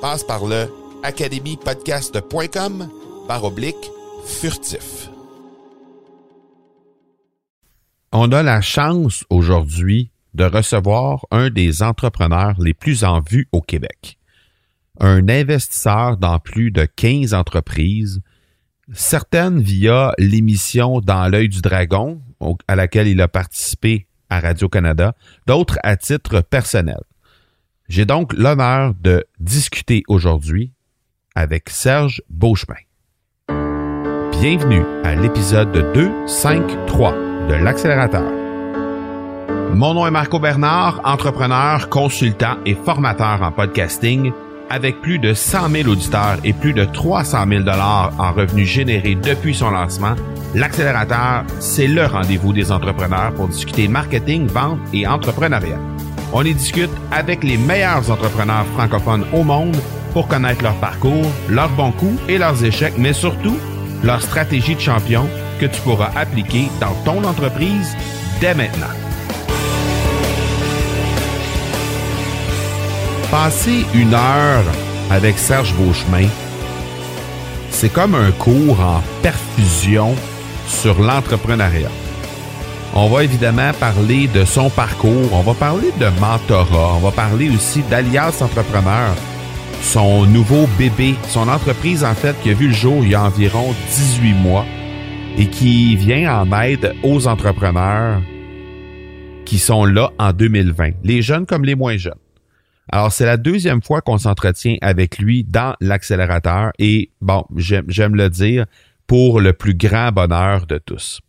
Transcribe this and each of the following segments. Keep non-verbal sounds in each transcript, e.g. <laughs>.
Passe par le academypodcast.com par oblique furtif. On a la chance aujourd'hui de recevoir un des entrepreneurs les plus en vue au Québec. Un investisseur dans plus de 15 entreprises, certaines via l'émission Dans l'œil du dragon, à laquelle il a participé à Radio-Canada, d'autres à titre personnel. J'ai donc l'honneur de discuter aujourd'hui avec Serge Beauchemin. Bienvenue à l'épisode 253 de l'accélérateur. Mon nom est Marco Bernard, entrepreneur, consultant et formateur en podcasting avec plus de 100 000 auditeurs et plus de 300 000 dollars en revenus générés depuis son lancement, l'accélérateur, c'est le rendez-vous des entrepreneurs pour discuter marketing, vente et entrepreneuriat. On y discute avec les meilleurs entrepreneurs francophones au monde pour connaître leur parcours, leurs bons coups et leurs échecs, mais surtout leur stratégie de champion que tu pourras appliquer dans ton entreprise dès maintenant. Passer une heure avec Serge Beauchemin, c'est comme un cours en perfusion sur l'entrepreneuriat. On va évidemment parler de son parcours, on va parler de mentorat, on va parler aussi d'Alias Entrepreneur, son nouveau bébé, son entreprise en fait qui a vu le jour il y a environ 18 mois et qui vient en aide aux entrepreneurs qui sont là en 2020, les jeunes comme les moins jeunes. Alors, c'est la deuxième fois qu'on s'entretient avec lui dans l'accélérateur et, bon, j'aime le dire, pour le plus grand bonheur de tous.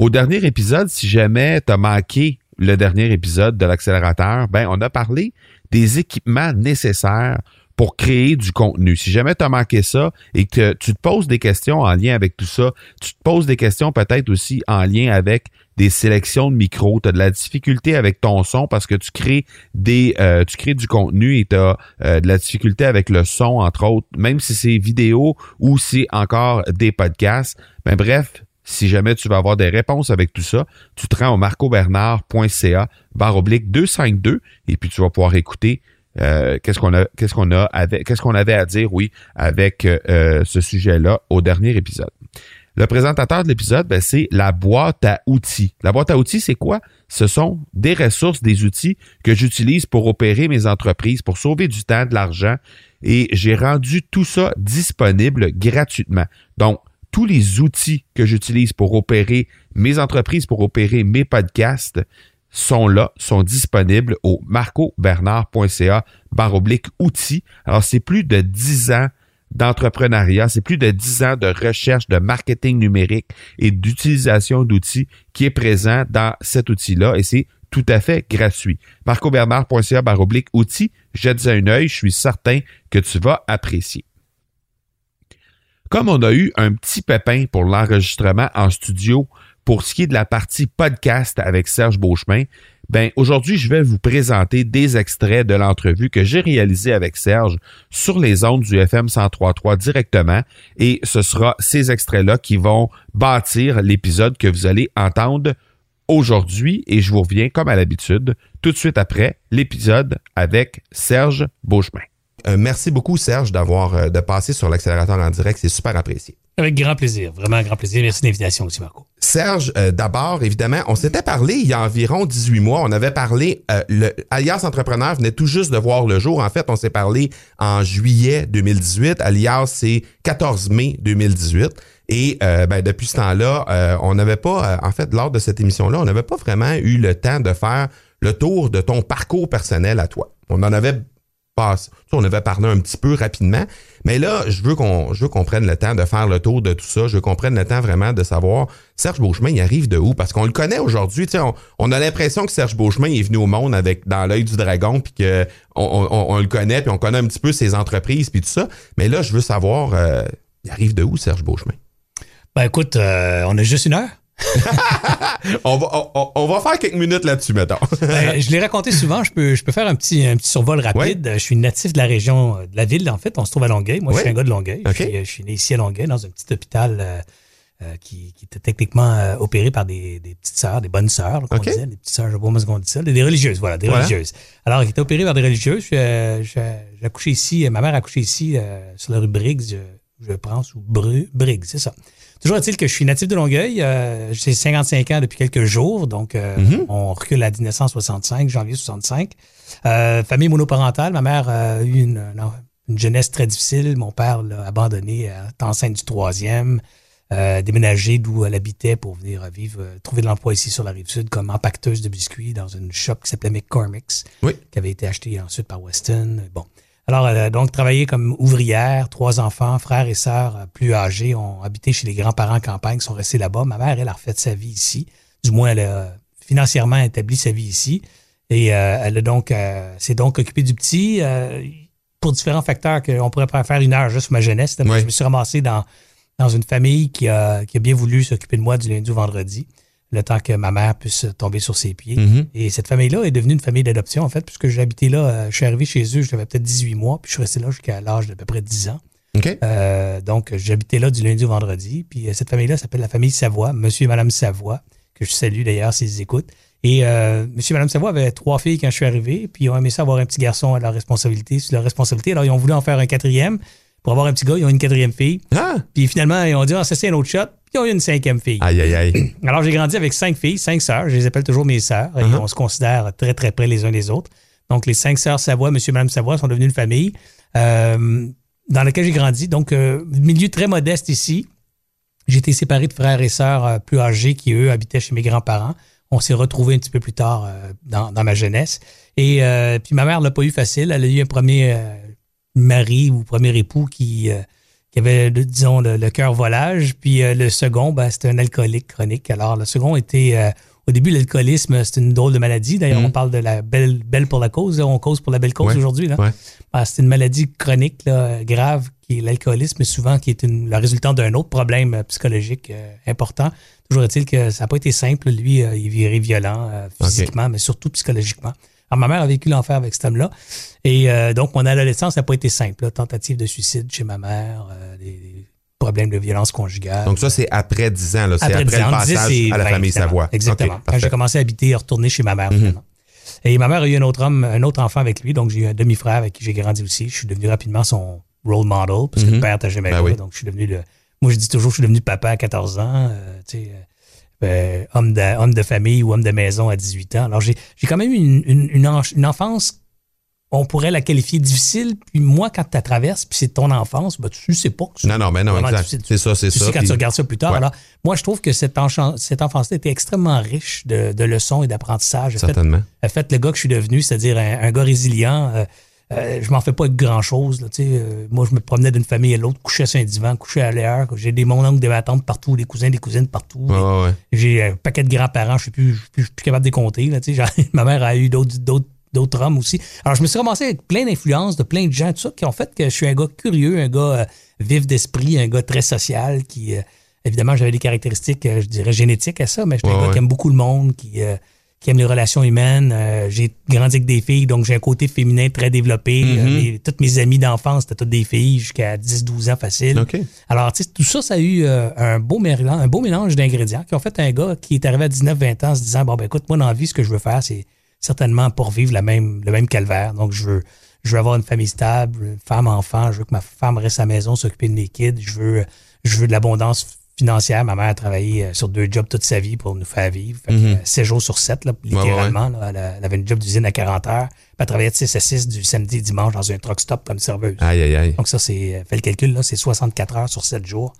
Au dernier épisode, si jamais tu as manqué le dernier épisode de l'accélérateur, ben, on a parlé des équipements nécessaires pour créer du contenu. Si jamais tu as manqué ça et que tu te poses des questions en lien avec tout ça, tu te poses des questions peut-être aussi en lien avec des sélections de micros, tu as de la difficulté avec ton son parce que tu crées des euh, tu crées du contenu et tu as euh, de la difficulté avec le son entre autres, même si c'est vidéo ou c'est encore des podcasts. Ben bref, si jamais tu veux avoir des réponses avec tout ça, tu te rends au marcobernard.ca barre oblique 252 et puis tu vas pouvoir écouter euh, qu'est-ce qu'on a qu'est-ce avait à dire oui avec ce sujet-là au dernier épisode. Le présentateur de l'épisode, ben, c'est la boîte à outils. La boîte à outils, c'est quoi? Ce sont des ressources, des outils que j'utilise pour opérer mes entreprises, pour sauver du temps, de l'argent. Et j'ai rendu tout ça disponible gratuitement. Donc, tous les outils que j'utilise pour opérer mes entreprises, pour opérer mes podcasts, sont là, sont disponibles au marcobernard.ca barre oblique outils. Alors, c'est plus de 10 ans d'entrepreneuriat, c'est plus de dix ans de recherche de marketing numérique et d'utilisation d'outils qui est présent dans cet outil-là et c'est tout à fait gratuit. marcobernard.ca baroblique outils, jette un œil, je suis certain que tu vas apprécier. Comme on a eu un petit pépin pour l'enregistrement en studio pour ce qui est de la partie podcast avec Serge Beauchemin, ben aujourd'hui, je vais vous présenter des extraits de l'entrevue que j'ai réalisée avec Serge sur les ondes du FM 1033 directement et ce sera ces extraits-là qui vont bâtir l'épisode que vous allez entendre aujourd'hui et je vous reviens comme à l'habitude tout de suite après l'épisode avec Serge Beauchemin. Euh, merci beaucoup Serge d'avoir euh, de passer sur l'accélérateur en direct, c'est super apprécié. Avec grand plaisir, vraiment grand plaisir. Merci de l'invitation aussi Marco. Serge, euh, d'abord, évidemment, on s'était parlé il y a environ 18 mois. On avait parlé, le Alias Entrepreneur venait tout juste de voir le jour. En fait, on s'est parlé en juillet 2018. Alias, c'est 14 mai 2018. Et ben, depuis ce temps-là, on n'avait pas, en fait, lors de cette émission-là, on n'avait pas vraiment eu le temps de faire le tour de ton parcours personnel à toi. On en avait on avait parlé un petit peu rapidement, mais là, je veux qu'on je qu'on prenne le temps de faire le tour de tout ça. Je veux qu'on prenne le temps vraiment de savoir Serge Beauchemin, il arrive de où? Parce qu'on le connaît aujourd'hui. On, a l'impression que Serge Beauchemin est venu au monde avec dans l'œil du dragon, puis que on, le connaît, puis on connaît un petit peu ses entreprises, puis tout ça. Mais là, je veux savoir, euh, il arrive de où, Serge Beauchemin? Ben écoute, euh, on a juste une heure. <laughs> on, va, on, va faire quelques minutes là-dessus, mettons. Ben, je l'ai raconté souvent, je peux, je peux faire un petit, un petit survol rapide. Je suis natif de la région, de la ville, en fait. On se trouve à Longueuil. Moi, je suis un gars de Longueuil. Je, suis, né ici à Longueuil, dans un petit hôpital euh, euh, qui, qui, était techniquement euh, opéré par des, des, petites sœurs, des bonnes sœurs, qu'on disait, des petites sœurs, je sais pas comment on dit ça, des, religieuses, voilà, des religieuses. Alors, qui était opéré par des religieuses. J'ai accouché ici, ma mère a accouché ici, sur la rue Briggs, je, je pense, ou Briggs, c'est ça. Toujours est-il que je suis natif de Longueuil. Euh, J'ai 55 ans depuis quelques jours, donc euh, mhm. on recule à 1965, janvier 65. Euh, famille monoparentale. Ma mère a eu une, une, jeunesse très difficile. Mon père l'a abandonné enceinte du troisième. Euh, déménagé d'où elle habitait pour venir vivre, trouver de l'emploi ici sur la rive sud comme empacteuse de biscuits dans une shop qui s'appelait McCormick's, oui. qui avait été achetée ensuite par Weston. Bon, alors, euh, donc, travailler comme ouvrière, trois enfants, frères et sœurs euh, plus âgés, ont habité chez les grands-parents en campagne, sont restés là-bas. Ma mère, elle a refait sa vie ici. Du moins, elle a financièrement établi sa vie ici. Et euh, elle a donc, s'est donc occupée du petit pour différents facteurs qu'on pourrait pas faire une heure juste pour ma jeunesse. Je me suis ramassé dans, dans une famille qui a, qui a bien voulu s'occuper de moi du lundi au vendredi le temps que ma mère puisse tomber sur ses pieds. Mm-hmm. Et cette famille-là est devenue une famille d'adoption, en fait, puisque j'habitais là, euh, je suis arrivé chez eux, j'avais peut-être 18 mois, puis je suis resté là jusqu'à l'âge d'à peu près 10 ans. Euh, donc, j'habitais là du lundi au vendredi. Puis euh, cette famille-là s'appelle la famille Savoie, monsieur et madame Savoie, que je salue d'ailleurs s'ils écoutent. Et monsieur et madame Savoie avaient trois filles quand je suis arrivé, puis ils ont aimé ça avoir un petit garçon à leur responsabilité, sur leur responsabilité. Alors, ils ont voulu en faire un quatrième. Pour avoir un petit gars, ils ont une quatrième fille. Ah! Puis finalement, ils ont dit, ah, ça c'est un autre shot. Puis ils ont eu une cinquième fille. Aïe, aïe, aïe. <clears throat> Alors, j'ai grandi avec cinq filles, cinq sœurs. Je les appelle toujours mes sœurs. Et uh-huh. on se considère très, très près les uns des autres. Donc, les cinq sœurs Savoie, monsieur et madame Savoie, sont devenues une famille euh, dans laquelle j'ai grandi. Donc, euh, milieu très modeste ici. J'ai été séparé de frères et sœurs euh, plus âgés qui, eux, habitaient chez mes grands-parents. On s'est retrouvés un petit peu plus tard euh, dans, dans, ma jeunesse. Et puis, ma mère l'a pas eu facile. Elle a eu un premier mari ou premier époux qui qui avait, disons, le, cœur volage. Puis euh, le second, ben, c'était un alcoolique chronique. Alors, le second était, euh, au début, l'alcoolisme, c'est une drôle de maladie. D'ailleurs, on parle de la belle, belle pour la cause. On cause pour la belle cause aujourd'hui. Là. Ben, c'est une maladie chronique, là, grave, qui est l'alcoolisme, souvent qui est une, le résultat d'un autre problème euh, psychologique important. Toujours est-il que ça n'a pas été simple. Lui, il virait violent physiquement, mais surtout psychologiquement. Alors, ma mère a vécu l'enfer avec cet homme-là. Et euh, donc, mon adolescence n'a pas été simple. Tentative de suicide chez ma mère, euh, des, problèmes de violence conjugale. Donc, ça, c'est après 10 ans. C'est après, le passage à la famille Savoie. Exactement. Quand j'ai commencé à habiter et retourner chez ma mère. Mhm. Et ma mère a eu un autre homme, un autre enfant avec lui. Donc, j'ai eu un demi-frère avec qui j'ai grandi aussi. Je suis devenu rapidement son role model, parce que le mhm. père t'a jamais ben Donc, je suis devenu le. Moi, je dis toujours, je suis devenu papa à 14 ans. Euh, tu sais, euh, homme, de, homme de famille ou homme de maison à 18 ans. Alors, j'ai quand même eu une, une, une, enfance, on pourrait la qualifier difficile. Puis moi, quand tu la traverses, puis c'est ton enfance, ben, tu sais pas que Non, non, mais non, exact. C'est ça, c'est ça. sais quand tu regardes ça plus tard. Alors, moi, je trouve que cette, cette enfance-là était extrêmement riche de, de leçons et d'apprentissage. Certainement. Elle fait, le gars que je suis devenu, c'est-à-dire un, gars résilient. Euh, euh, je m'en fais pas grand chose. Là, euh, moi, je me promenais d'une famille à l'autre, couchais sur un divan, couchais à l'air. J'ai des mon oncle, des ma tante partout, des cousins, des cousines partout. J'ai un paquet de grands-parents, je suis plus, plus, plus, capable de les compter. Là, <laughs> ma mère a eu d'autres d'autres hommes aussi. Alors, je me suis ramassé avec plein d'influences de plein de gens, tout ça, qui ont fait que je suis un gars curieux, un gars euh, vif d'esprit, un gars très social, qui, évidemment, j'avais des caractéristiques, je dirais, génétiques à ça, mais je suis un gars qui aime beaucoup le monde, qui, qui aime les relations humaines. Euh, j'ai grandi avec des filles, donc j'ai un côté féminin très développé. Mhm. Euh, mes- toutes mes amies d'enfance, c'était toutes des filles jusqu'à 10-12 ans facile. OK. Alors, tu sais, tout ça, ça a eu euh, un, beau mélange, un beau mélange d'ingrédients qui ont fait un gars qui est arrivé à 19-20 ans en se disant, bon, ben écoute, moi, dans la vie, ce que je veux faire, c'est certainement pour vivre la même, le même calvaire. Donc, je veux, je veux avoir une famille stable, une femme, enfant. Je veux que ma femme reste à la maison, s'occuper de mes kids. Je veux, je veux de l'abondance financière. Ma mère a travaillé euh, sur deux jobs toute sa vie pour nous faire vivre. Fait que, euh, 7 jours sur 7, là, littéralement. elle, avait une job d'usine à 40 heures. Puis elle travaillait de 6 à 6 du samedi et dimanche dans un truck stop comme serveuse. Aïe, aïe, aïe. Donc ça, c'est, euh, fais le calcul, là, c'est 64 heures sur 7 jours.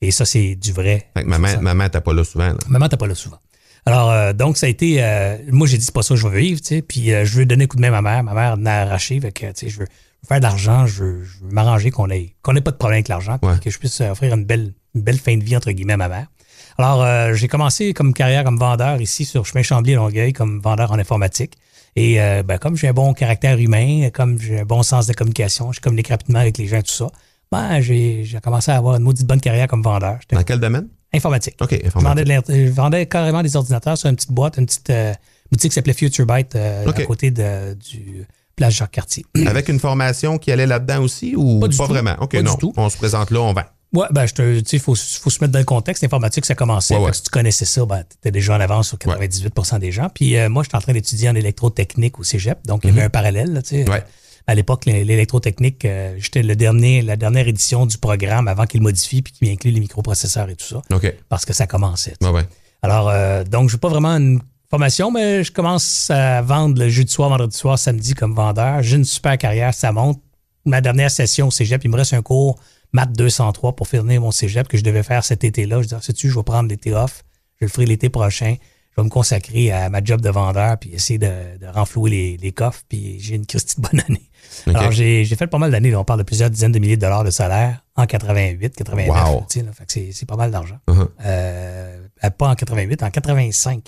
Et ça, c'est du vrai. Fait que maman, maman, t'as pas là souvent. Là. Maman, t'as pas là souvent. Alors, euh, donc, ça a été. euh, moi, j'ai dit, c'est pas ça que je veux vivre, tu sais. Puis, euh, je veux donner un coup de main à ma mère. Ma mère m'a arraché. Fait que, tu sais, je veux faire de l'argent. Je veux, m'arranger qu'on ait, qu'on ait pas de problème avec l'argent. Ouais. Que je puisse euh, offrir une belle, une belle fin de vie, entre guillemets, à ma mère. Alors, euh, j'ai commencé comme carrière comme vendeur ici sur Chemin Chambly à Longueuil, comme vendeur en informatique. Et euh, ben, comme j'ai un bon caractère humain, comme j'ai un bon sens de communication, je communique rapidement avec les gens, tout ça, ben, j'ai commencé à avoir une maudite bonne carrière comme vendeur. Dans quel domaine? informatique. OK, Je vendais, informatique. je vendais carrément des ordinateurs sur une petite boîte, une petite euh, boutique qui s'appelait Future Byte à côté de, du place Jacques-Cartier. Avec une formation qui allait là-dedans aussi ou Pas du tout. vraiment? OK, Pas du non. tout. On se présente là, on vend. Ouais, ben, je te, tu sais, faut, faut se mettre dans le contexte. L'informatique, ça commençait. Ouais, ouais. si tu connaissais ça, ben, t'étais déjà en avance sur 98% des gens. Puis euh, moi, j'étais en train d'étudier en électrotechnique au cégep. Donc, il y avait un parallèle, là, tu sais. Mhm. Ouais. À l'époque, l'é- l'électrotechnique, euh, j'étais le dernier, la dernière édition du programme avant qu'il modifie puis qu'il inclut les microprocesseurs et tout ça. Parce que ça commençait. tu. Ouais, ouais. Alors, euh, donc, je n'ai pas vraiment une formation, mais je commence à vendre le jeudi soir, vendredi soir, samedi comme vendeur. J'ai une super carrière, ça monte. Ma dernière session au cégep, il me reste un cours maths 203 pour finir mon cégep que je devais faire cet été-là. Je dis, ah, sais-tu, je vais prendre l'été off. Je le ferai l'été prochain. Je vais me consacrer à ma job de vendeur puis essayer de, de renflouer les, les coffres. Puis j'ai une Christie de bonne année. Alors, j'ai fait pas mal d'années. On parle de plusieurs dizaines de milliers de dollars de salaire en 88, 89. Wow. tu sais, là. Fait que c'est- pas mal d'argent. Uh-huh. Euh, pas en 88, en 85. En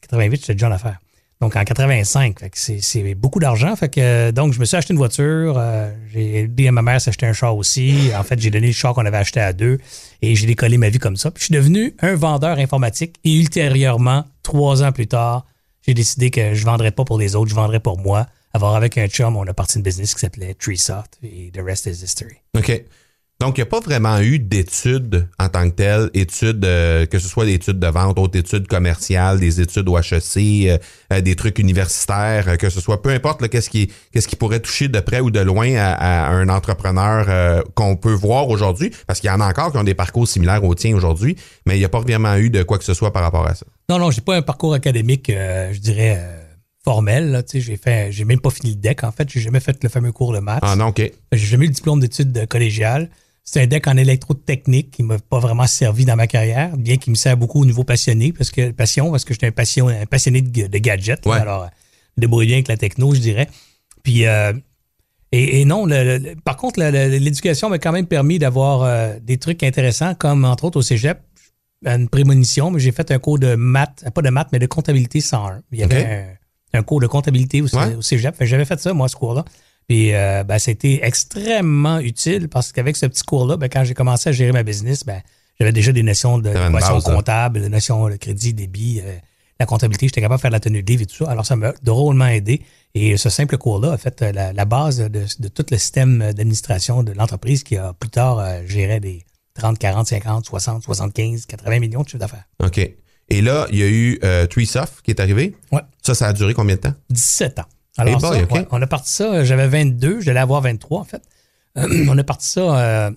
88, j'étais déjà en affaires. Donc en 85, fait que c'est beaucoup d'argent. Fait que donc je me suis acheté une voiture, euh, j'ai aidé à ma mère s'acheter un char aussi. En fait, j'ai donné le char qu'on avait acheté à deux et j'ai décollé ma vie comme ça. Puis je suis devenu un vendeur informatique et ultérieurement, trois ans plus tard, j'ai décidé que je vendrais pas pour les autres, je vendrais pour moi. Avoir avec un chum, on a parti une business qui s'appelait Treesoft et the rest is history. Donc, il n'y a pas vraiment eu d'études en tant que telles, études, euh, que ce soit des études de vente, autres études commerciales, des études au HEC, euh, euh, des trucs universitaires, que ce soit, peu importe qu'est-ce qui, qu'est-ce qui pourrait toucher de près ou de loin à, à un entrepreneur qu'on peut voir aujourd'hui, parce qu'il y en a encore qui ont des parcours similaires aux tiens aujourd'hui, mais il n'y a pas vraiment eu de quoi que ce soit par rapport à ça. Non, non, j'ai pas un parcours académique, je dirais, formel. J'ai fait, j'ai même pas fini le deck, en fait. J'ai jamais fait le fameux cours de maths. Ah non, OK. J'ai jamais eu le diplôme d'études collégiales. C'est un deck en électrotechnique qui m'a pas vraiment servi dans ma carrière, bien qu'il me sert beaucoup au niveau passionné, parce que passion, parce que j'étais un, passion, un passionné de, de gadgets. Ouais. alors, débrouille bien avec la techno, je dirais. Puis, euh, et, et non, le- le- par contre, l'éducation m'a quand même permis d'avoir euh, des trucs intéressants, comme entre autres au cégep, une prémonition, mais j'ai fait un cours de maths, pas de maths, mais de comptabilité 101. Il y avait un, un cours de comptabilité au, cé- Ouais. au cégep. J'avais fait ça, moi, ce cours-là. Puis, euh, ben, c'était extrêmement utile parce qu'avec ce petit cours-là, ben, quand j'ai commencé à gérer ma business, ben, j'avais déjà des notions de notions hein. comptables, des notions de crédit, débit, euh, la comptabilité. J'étais capable de faire la tenue de livre et tout ça. Alors, ça m'a drôlement aidé. Et ce simple cours-là a fait euh, la, la base de, de tout le système d'administration de l'entreprise qui a plus tard euh, géré des 30, 40, 50, 60, 75, 80 millions de chiffres d'affaires. OK. Et là, il y a eu euh, Treesoft qui est arrivé. Ouais. Ça, ça a duré combien de temps? 17 ans. Alors, boy, ça, OK. ouais, on a parti ça, euh, j'avais 22, j'allais avoir 23 en fait. Euh, <clears throat> on a parti ça, euh,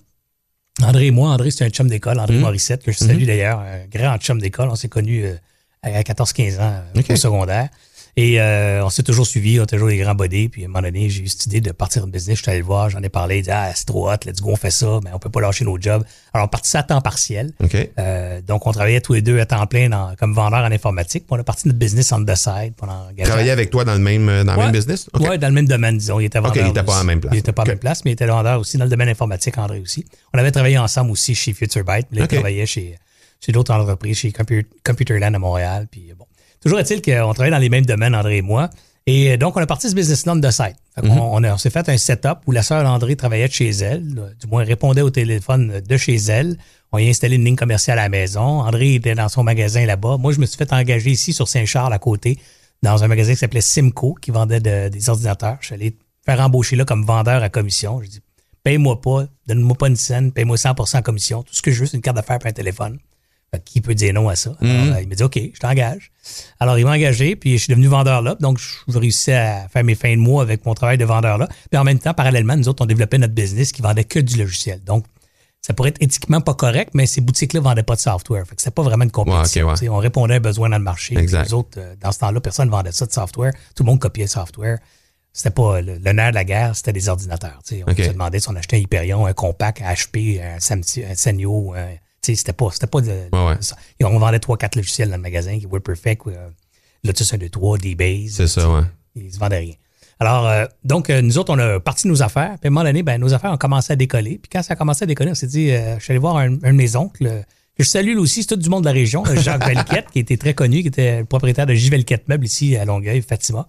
André et moi. André, c'est un chum d'école, André Mhm. Morissette, que je salue d'ailleurs, un grand chum d'école. On s'est connus euh, à 14-15 ans euh, OK. au secondaire. Et euh, on s'est toujours suivis, on a toujours les grands bodés. Puis à un moment donné, j'ai eu cette idée de partir une business. Je suis allé le voir, j'en ai parlé, il dit Ah, c'est trop hot, let's go, on fait ça, mais on peut pas lâcher nos jobs. Alors, on partit ça à temps partiel. OK. Euh, donc, on travaillait tous les deux à temps plein dans- comme vendeur en informatique. Puis on a parti notre business on the side. Puis Travailler avec toi dans le même, dans le même business? Ouais, dans le même domaine, disons. Il était vendeur. il était pas à la même place. Il était pas à la même place, mais il était vendeur aussi dans le domaine informatique, André aussi. On avait travaillé ensemble aussi chez Future Byte. Puis là, il travaillait chez, chez d'autres entreprises, chez Compu- Computerland à Montréal. Puis bon. Toujours est-il qu'on travaillait dans les mêmes domaines, André et moi. Et donc, on a parti ce business-là de site. Mhm. on, on, s'est fait un setup où la sœur André travaillait de chez elle, du moins répondait au téléphone de chez elle. On y a installé une ligne commerciale à la maison. André était dans son magasin là-bas. Moi, je me suis fait engager ici sur Saint-Charles à côté, dans un magasin qui s'appelait Simco, qui vendait des ordinateurs. Je suis allé faire embaucher là comme vendeur à commission. Je dis, paye-moi pas, donne-moi pas une scène, paye-moi 100% en commission. Tout ce que je veux, c'est une carte d'affaires et un téléphone qui peut dire non à ça? Mhm. Euh, il m'a dit, OK, je t'engage. Alors, il m'a engagé, puis je suis devenu vendeur là. Donc, je réussis à faire mes fins de mois avec mon travail de vendeur là. Puis en même temps, parallèlement, nous autres, on développait notre business qui vendait que du logiciel. Donc, ça pourrait être éthiquement pas correct, mais ces boutiques-là ne vendaient pas de software. Fait que c'était pas vraiment une compétition. On répondait à un besoin dans le marché. Les autres, euh, dans ce temps-là, personne ne vendait ça de software. Tout le monde copiait le software. C'était pas le, nerf de la guerre, c'était des ordinateurs. On se demandait si on achetait un Hyperion, un Compact, un HP, un, un Sanyo, un c'était pas, c'était pas de, ça. on vendait 3-4 logiciels dans le magasin, qui WordPerfect, euh, Lotus 1, 2, 3, DBase. C'est ça, ouais. Ils se vendaient rien. Alors, euh, donc, euh, nous autres, on a parti nos affaires. Puis à un moment donné, ben, nos affaires ont commencé à décoller. Puis quand ça a commencé à décoller, on s'est dit, je suis allé voir un, un de mes oncles, que je salue lui aussi, c'est tout du monde de la région, Jacques <laughs> Valquette, qui était très connu, qui était le propriétaire de J. Valquette Meubles ici à Longueuil, Fatima.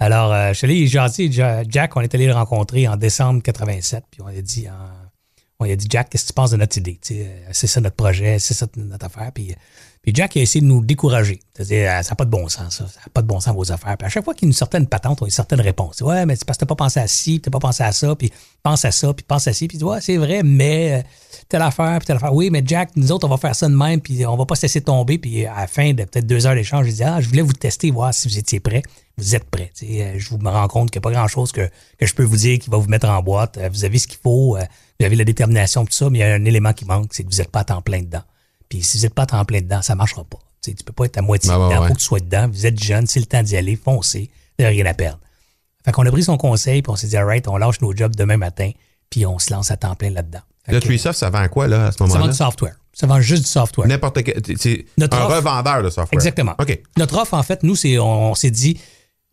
Alors, je suis allé jaser, Jack, on est allé le rencontrer en décembre 87, puis on a dit en il a dit Jack, qu'est-ce que tu penses de notre idée? Euh, c'est ça notre projet, c'est ça notre affaire. Puis, puis Jack a essayé de nous décourager. C'est-à-dire, ah, ça n'a pas de bon sens, ça. Ça n'a pas de bon sens vos affaires. Puis à chaque fois qu'il nous sortait une patente, on a une certaine réponse. Ouais, mais c'est parce que tu n'as pas pensé à ci, tu n'as pas pensé à ça, puis pense à ça, puis pense à ci. Puis tu ouais, c'est vrai, mais euh, telle affaire, puis telle affaire. Oui, mais Jack, nous autres, on va faire ça de même, puis on va pas se laisser tomber. Puis à la fin de peut-être deux heures d'échange, je dis Ah, je voulais vous tester, voir si vous étiez prêts. Vous êtes prêts. Euh, je me rends compte qu'il n'y a pas grand-chose que, que je peux vous dire qui va vous mettre en boîte. Vous avez ce qu'il faut vous avez la détermination, tout ça, mais il y a un élément qui manque, c'est que vous n'êtes pas à temps plein dedans. Puis si vous n'êtes pas à temps plein dedans, ça ne marchera pas. Tu ne peux pas être à moitié dedans, il faut que tu sois dedans. Vous êtes jeune, c'est le temps d'y aller, foncez, vous n'avez rien à perdre. Fait qu'on a pris son conseil, puis on s'est dit, right, on lâche nos jobs demain matin, puis on se lance à temps plein là-dedans. Le Treesoft, ça vend quoi, là, à ce moment-là? Ça vend du software. Ça vend juste du software. N'importe quel. C'est un revendeur de software. Exactement. OK. Notre offre, en fait, nous, c'est on s'est dit,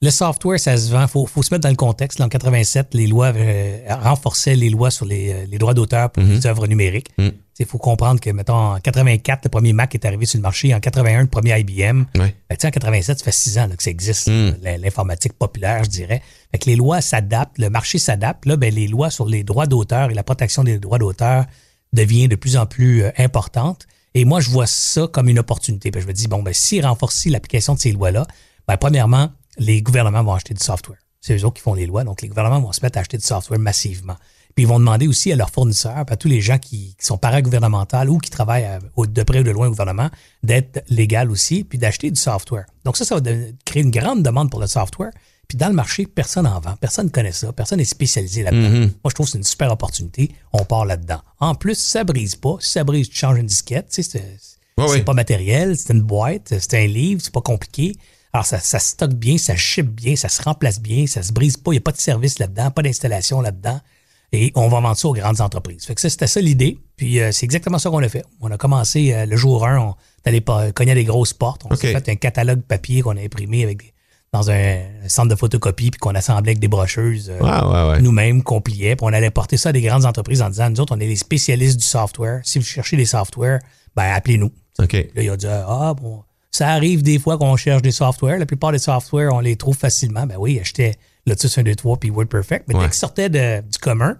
le software, ça se vend. Il faut, faut, se mettre dans le contexte. en 87, les lois euh, renforçaient les lois sur les, euh, les droits d'auteur pour mhm. les œuvres numériques. Il mhm. faut comprendre que, mettons, en 84, le premier Mac est arrivé sur le marché. En 81, le premier IBM. Ben, en 87, ça fait six ans que ça existe, mhm. l'informatique populaire, je dirais. Fait que les lois s'adaptent, le marché s'adapte. Là, ben, les lois sur les droits d'auteur et la protection des droits d'auteur devient de plus en plus euh, importante. Et moi, je vois ça comme une opportunité. je me dis, bon, ben, si renforcer l'application de ces lois-là, ben, premièrement, les gouvernements vont acheter du software. C'est eux autres qui font les lois, donc les gouvernements vont se mettre à acheter du software massivement. Puis ils vont demander aussi à leurs fournisseurs, à tous les gens qui, sont paragouvernementaux ou qui travaillent de près ou de loin au gouvernement, d'être légal aussi, puis d'acheter du software. Donc ça, ça va créer une grande demande pour le software. Puis dans le marché, personne n'en vend, personne ne connaît ça, personne n'est spécialisé là-dedans. Mm-hmm. Moi, je trouve que c'est une super opportunité. On part là-dedans. En plus, ça brise pas. Si ça brise, tu changes une disquette. c'est pas matériel, c'est une boîte, c'est un livre, c'est pas compliqué. Alors, ça, ça stocke bien, ça ship bien, ça se remplace bien, ça se brise pas, il n'y a pas de service là-dedans, pas d'installation là-dedans. Et on va vendre ça aux grandes entreprises. Fait que ça, c'était ça l'idée. Puis euh, c'est exactement ça qu'on a fait. On a commencé euh, le jour 1, on allait cogner des grosses portes. On s'est fait un catalogue papier qu'on a imprimé avec dans un, centre de photocopie puis qu'on assemblait avec des brocheuses euh, nous-mêmes, qu'on pliait. Puis on allait porter ça à des grandes entreprises en disant, nous autres, on est les spécialistes du software. Si vous cherchez des softwares, ben appelez-nous. Là, il a dit, ah bon, ça arrive des fois qu'on cherche des softwares. La plupart des softwares, on les trouve facilement. Ben oui, achetais Lotus 1, 2, 3 puis WordPerfect. Mais dès qu'ils sortaient du commun,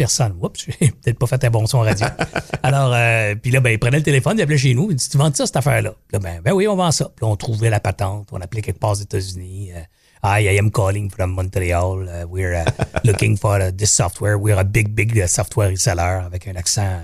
personne. Oups, <laughs> j'ai peut-être pas fait un bon son radio. <laughs> Alors, euh, puis là, ben, il prenait le téléphone, il appelait chez nous, il dit Tu vends ça, cette affaire-là? Là, ben, ben oui, on vend ça. Puis là, on trouvait la patente, on appelait quelque part aux États-Unis. Uh, Hi, I am calling from Montreal. Uh, we're uh, looking for this software. We're a big, big software reseller avec un accent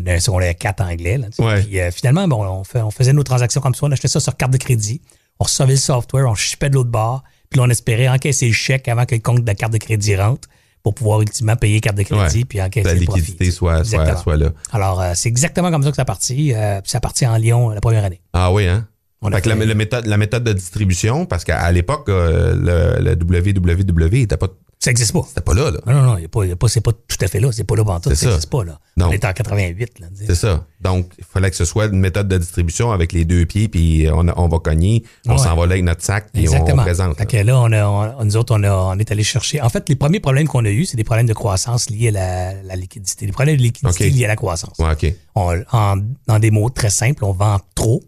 d'un secondaire 4 anglais. Là, Puis, euh, finalement, bon, on, fait, on, faisait nos transactions comme ça. On achetait ça sur carte de crédit. On recevait le software, on chipait de l'autre bord. Puis là, on espérait encaisser le chèque avant que le compte de la carte de crédit rentre pour pouvoir ultimement payer carte de crédit puis encaisser la le liquidité soit, soit, soit, là. Alors, euh, c'est exactement comme ça que ça a parti. Euh, puis ça a parti en Lyon la première année. Ah oui, hein? fait que la, méthode, la méthode de distribution, parce qu'à l'époque, le, le WWW n'était pas ça n'existe pas. C'était pas là, là. Non, non, non, y a pas, y a pas, c'est pas tout à fait là. C'est pas là tout. Ça n'existe pas, là. On est en 88, là. C'est ça. Donc, il fallait que ce soit une méthode de distribution avec les deux pieds, puis on, on va cogner, on s'en va là avec notre sac, puis on, on, présente. Là. là, on, a, nous autres, on, a, on est allé chercher. En fait, les premiers problèmes qu'on a eus, c'est des problèmes de croissance liés à la, la liquidité. Les problèmes de liquidité liés à la croissance. Ouais, OK. En, dans des mots très simples, on vend trop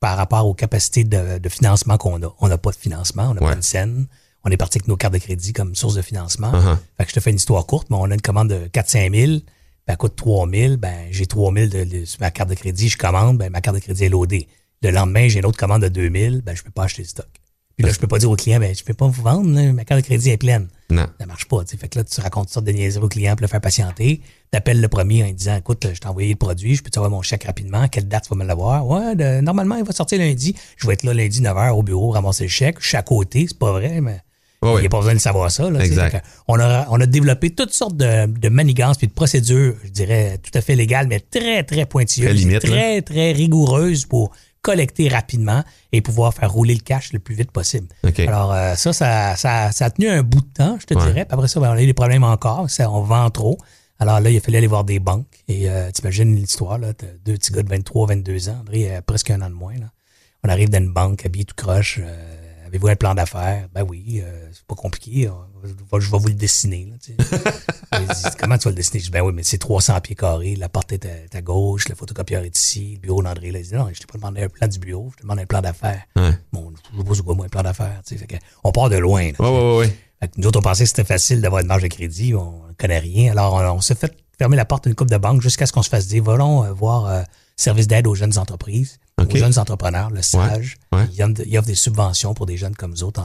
par rapport aux capacités de, de financement qu'on a. On n'a pas de financement, on n'a Ouais. pas de scène. On est parti avec nos cartes de crédit comme source de financement. Uh-huh. Fait que je te fais une histoire courte, mais on a une commande de 4-5 000, puis elle coûte 3 000, ben j'ai 3 000 de, de- sur ma carte de crédit, je commande, ben ma carte de crédit est loadée. Le lendemain, j'ai une autre commande de 2 000, ben je peux pas acheter le stock. Puis là, je peux pas dire au client, ben je peux pas vous vendre, là, ma carte de crédit est pleine. Non. Ça marche pas. tu. Fait que là, tu racontes toutes sortes de niaiseries au client pour le faire patienter. T'appelles le premier en disant Écoute, je t'ai envoyé le produit, je peux t'envoyer mon chèque rapidement? Quelle date tu vas me l'avoir? Ouais, de- normalement, il va sortir lundi. Je vais être là lundi 9h au bureau, ramasser le chèque. Je suis à côté, c'est pas vrai, mais Il n'y a pas besoin de savoir ça. Là. Exact. On, a, on a développé toutes sortes de, de manigances puis de procédures, je dirais, tout à fait légales, mais très, très pointilleuses. Très limite, très, très rigoureuses pour collecter rapidement et pouvoir faire rouler le cash le plus vite possible. OK. Alors, euh, ça, ça, ça, ça a tenu un bout de temps, je te Ouais. dirais. Puis après ça, ben, on a eu des problèmes encore. Ça, on vend trop. Alors là, il a fallu aller voir des banques. Et euh, t'imagines l'histoire, là. T'as deux petits gars de 23, 22 ans. André a presque un an de moins, là. On arrive dans une banque, habillé tout croche. euh, Avez-vous un plan d'affaires? Ben oui, euh, c'est pas compliqué. euh, Je vais, vous le dessiner. Là, tu sais. <laughs> Il dit, Comment tu vas le dessiner? Je dis, ben oui, mais c'est 300 pieds carrés. La porte est à, est à gauche, le photocopieur est ici, le bureau d'André. Là, il dit, non, je t'ai pas demandé un plan du bureau, je te demande un plan d'affaires. Ouais. Bon, je sais pas c'est quoi, moi, un plan d'affaires. tu sais. On part de loin. là. Ouais, ouais, ouais, ouais. Fait que nous autres, on pensait que c'était facile d'avoir une marge de crédit. On ne connaît rien. Alors, on, on s'est fait fermer la porte d'une coupe de banque jusqu'à ce qu'on se fasse dire, volons euh, voir euh, service d'aide aux jeunes entreprises, aux jeunes entrepreneurs, le SAGE. ouais. Ils, offrent, ils offrent des subventions pour des jeunes comme nous autres. en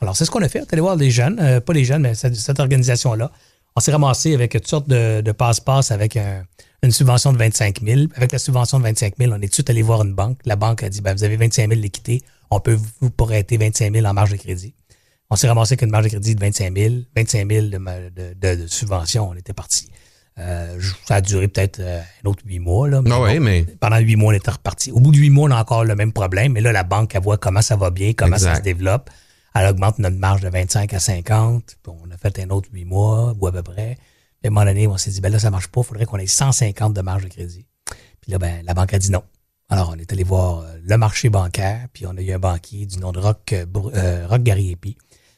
alors, c'est ce qu'on a fait. On est allé voir des jeunes, euh, pas les jeunes, mais cette, cette organisation-là. On s'est ramassé avec toutes sortes de, de passe-passe avec un- une subvention de 25 000. Avec la subvention de 25 000, on est tout de suite allé voir une banque? La banque a dit, ben, vous avez 25 000 d'équité, on peut vous prêter 25 000 en marge de crédit. On s'est ramassé avec une marge de crédit de 25 000, 25 000 de, ma- de, de- de subvention, on était parti. Euh, ça a duré peut-être euh, un autre huit mois. Là, Ah ouais, mais pendant huit mois, on était reparti. Au bout de huit mois, on a encore le même problème, mais là, la banque, elle voit comment ça va bien, comment ça se développe. Elle augmente notre marge de 25 à 50. Puis on a fait un autre huit mois, ou à peu près. Puis à un moment donné, on s'est dit, ben là, ça marche pas, il faudrait qu'on ait 150 de marge de crédit. Puis là, ben, la banque a dit non. Alors, on est allé voir euh, le marché bancaire, puis on a eu un banquier du nom de Rock, euh, euh, Rock Gariepi.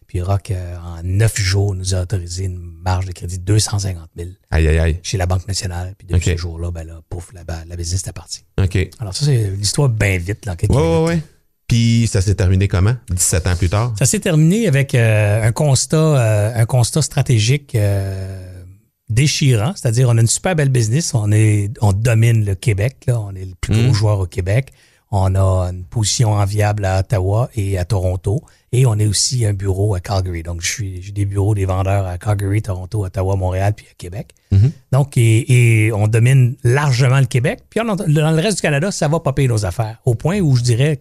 Puis Rock, euh, en neuf jours, nous a autorisé une marge de crédit de 250 000 aïe, aïe, aïe. chez la Banque nationale. Puis depuis ce jour-là, ben là, pouf, la, la business était partie. OK. Alors ça, c'est l'histoire bien vite, Ouais, minutes. ouais, ouais. Puis ça s'est terminé comment? 17 ans plus tard? Ça s'est terminé avec euh, un constat, euh, un constat stratégique euh, déchirant, c'est-à-dire on a une super belle business, on est, on domine le Québec, là, on est le plus gros Mm. joueur au Québec, on a une position enviable à Ottawa et à Toronto, et on est aussi un bureau à Calgary. Donc je suis, j'ai des bureaux des vendeurs à Calgary, Toronto, Ottawa, Montréal, puis à Québec. Mhm. Donc et, et on domine largement le Québec, puis on- dans le reste du Canada, ça va pas payer nos affaires, au point où je dirais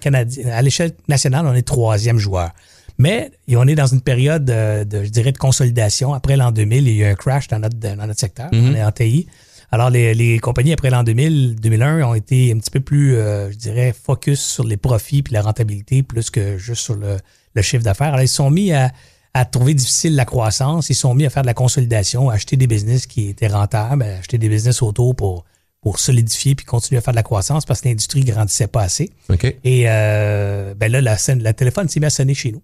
à l'échelle nationale, on est troisième joueur. Mais et on est dans une période de, de, je dirais, de consolidation. Après l'an 2000, il y a eu un crash dans notre, dans notre secteur. On est en TI. Alors, les, les compagnies après l'an 2000, 2001 ont été un petit peu plus, euh, je dirais, focus sur les profits puis la rentabilité plus que juste sur le, le chiffre d'affaires. Alors, ils se sont mis à, à trouver difficile la croissance. Ils se sont mis à faire de la consolidation, à acheter des business qui étaient rentables, à acheter des business autour pour, pour solidifier puis continuer à faire de la croissance parce que l'industrie grandissait pas assez. Et euh, ben là, la, la téléphone s'est mis à sonner chez nous.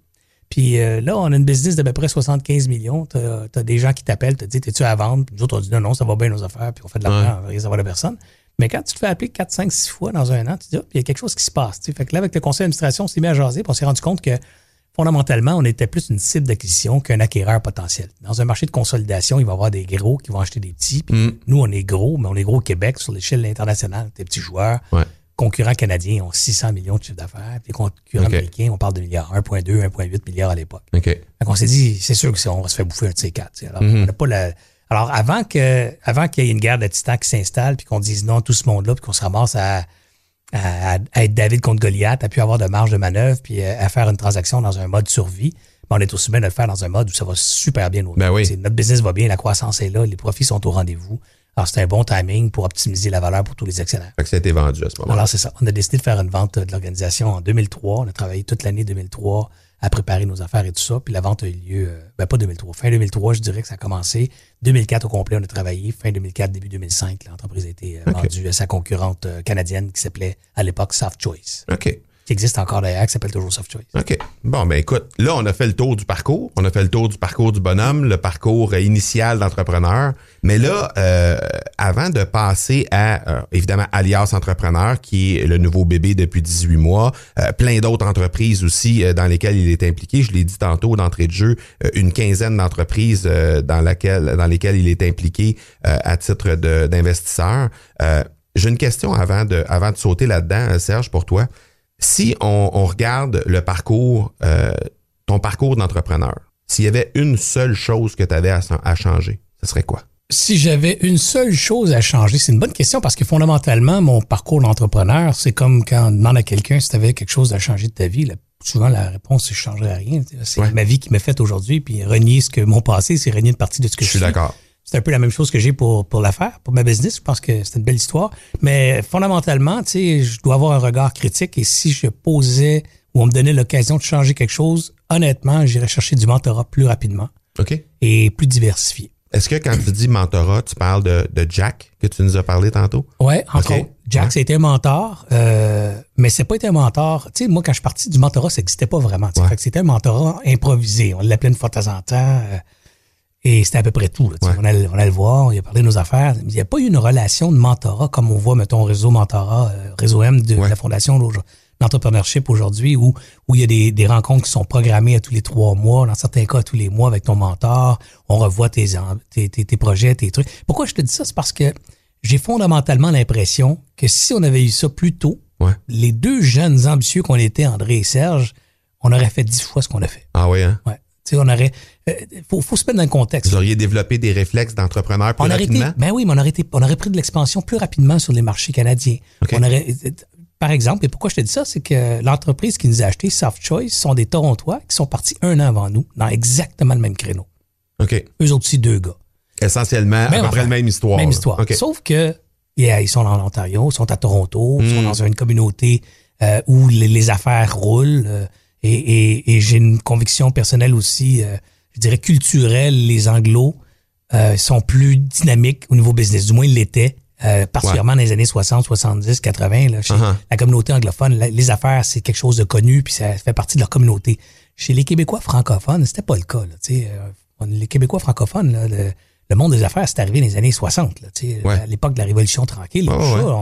Puis euh, là, on a une business d'à peu près 75 millions. Tu as, des gens qui t'appellent, te disent T'es-tu à vendre? Puis nous autres, on dit Non, non, ça va bien nos affaires, puis on fait de l'argent, va rien savoir de personne. Mais quand tu te fais appeler 4, 5, 6 fois dans un an, tu te dis Ah, il y a quelque chose qui se passe. tu. Fait que là, avec le conseil d'administration, on s'est mis à jaser, puis on s'est rendu compte que fondamentalement, on était plus une cible d'acquisition qu'un acquéreur potentiel. Dans un marché de consolidation, il va y avoir des gros qui vont acheter des petits. Puis Mm. nous, on est gros, mais on est gros au Québec sur l'échelle internationale. Des petits joueurs Ouais. Concurrents canadiens ont 600 millions de chiffre d'affaires. Puis les concurrents américains, on parle de milliards, 1,2, 1,8 milliards à l'époque. Fait qu'on s'est dit, c'est sûr que c'est- on va se faire bouffer un de ces quatre. Alors, Mhm. on pas la- Alors, avant que, avant qu'il y ait une guerre de titans qui s'installe, puis qu'on dise non à tout ce monde-là, puis qu'on se ramasse à, à, à être David contre Goliath, à plus avoir de marge de manœuvre, puis euh, à faire une transaction dans un mode survie, ben, on est aussi bien de le faire dans un mode où ça va super bien. Ben oui. Notre business va bien, la croissance est là, les profits sont au rendez-vous. Alors, c'est un bon timing pour optimiser la valeur pour tous les actionnaires. Fait que ça a été vendu à ce moment-là. Alors, c'est ça. On a décidé de faire une vente de l'organisation en 2003. On a travaillé toute l'année 2003 à préparer nos affaires et tout ça. Puis la vente a eu lieu, euh, ben pas 2003, fin 2003, je dirais que ça a commencé. 2004 au complet, on a travaillé. Fin 2004, début 2005, l'entreprise a été euh, vendue à sa concurrente euh, canadienne qui s'appelait à l'époque Soft Choice. OK. Qui existe encore d'ailleurs, qui s'appelle toujours Soft Choice. OK. Bon, ben écoute, là, on a fait le tour du parcours. On a fait le tour du parcours du bonhomme, le parcours euh, initial d'entrepreneur. Mais là, euh, avant de passer à, euh, évidemment, Alias Entrepreneur, qui est le nouveau bébé depuis 18 mois, plein d'autres entreprises aussi dans lesquelles il est impliqué. Je l'ai dit tantôt d'entrée de jeu, une quinzaine d'entreprises dans, laquelle, dans lesquelles il est impliqué à titre d'investisseur. J'ai une question avant de, avant de sauter là-dedans, Serge, pour toi. Si on, regarde le parcours, euh, ton parcours d'entrepreneur, s'il y avait une seule chose que tu avais à, changer, ce serait quoi? Si j'avais une seule chose à changer, c'est une bonne question parce que fondamentalement, mon parcours d'entrepreneur, c'est comme quand on demande à quelqu'un si tu avais quelque chose à changer de ta vie. souvent, la réponse, c'est je changerais rien. C'est ma vie qui m'est faite aujourd'hui, puis renier ce que mon passé, c'est renier une partie de ce que je, je suis. d'accord. C'est un peu la même chose que j'ai pour, pour l'affaire, pour ma business. Je pense que c'est une belle histoire. Mais fondamentalement, tu sais, je dois avoir un regard critique et si je posais ou on me donnait l'occasion de changer quelque chose, honnêtement, j'irais chercher du mentorat plus rapidement. OK. Et plus diversifié. Est-ce que quand tu dis mentorat, tu parles de, de, Jack que tu nous as parlé tantôt? Oui, encore. Jack, c'était un mentor, euh, mais c'est pas été un mentor. Tu sais, moi, quand je suis parti du mentorat, ça n'existait pas vraiment. C'était un mentorat improvisé. On l'appelait une fois de temps en temps. Euh, et c'était à peu près tout. on, allait, on, allait, le voir, il a parlé de nos affaires. Il n'y a pas eu une relation de mentorat comme on voit, mettons, réseau mentorat, euh, réseau M de la Fondation d'entrepreneurship aujourd'hui, où, où il y a des, des, rencontres qui sont programmées à tous les trois mois, dans certains cas à tous les mois avec ton mentor. On revoit tes, tes, tes, projets, tes trucs. Pourquoi je te dis ça? C'est parce que j'ai fondamentalement l'impression que si on avait eu ça plus tôt, les deux jeunes ambitieux qu'on était, André et Serge, on aurait fait dix fois ce qu'on a fait. Ah oui, hein? Ouais on aurait. Euh, faut, faut se mettre dans le contexte. Vous auriez développé des réflexes d'entrepreneur plus rapidement? ben oui, mais on aurait, on aurait pris de l'expansion plus rapidement sur les marchés canadiens. On aurait, par exemple, et pourquoi je te dis ça, c'est que l'entreprise qui nous a acheté, Soft Choice, sont des Torontois qui sont partis un an avant nous, dans exactement le même créneau. OK. Eux autres aussi, deux gars. Essentiellement, à peu près la même histoire. Même histoire. Sauf que, ils sont en Ontario, ils sont à Toronto, ils sont hmm. dans une communauté euh, où les, affaires roulent. Euh, et, j'ai une conviction personnelle aussi, euh, je dirais culturelle, les anglos euh, sont plus dynamiques au niveau business. Du moins, ils l'étaient, euh, particulièrement dans les années 60, 70, 80. Là, chez uh-huh. la communauté anglophone, les affaires, c'est quelque chose de connu, puis ça fait partie de leur communauté. Chez les Québécois francophones, c'était pas le cas. Là, les Québécois francophones, le, monde des affaires, c'est arrivé dans les années 60, là, à l'époque de la Révolution tranquille.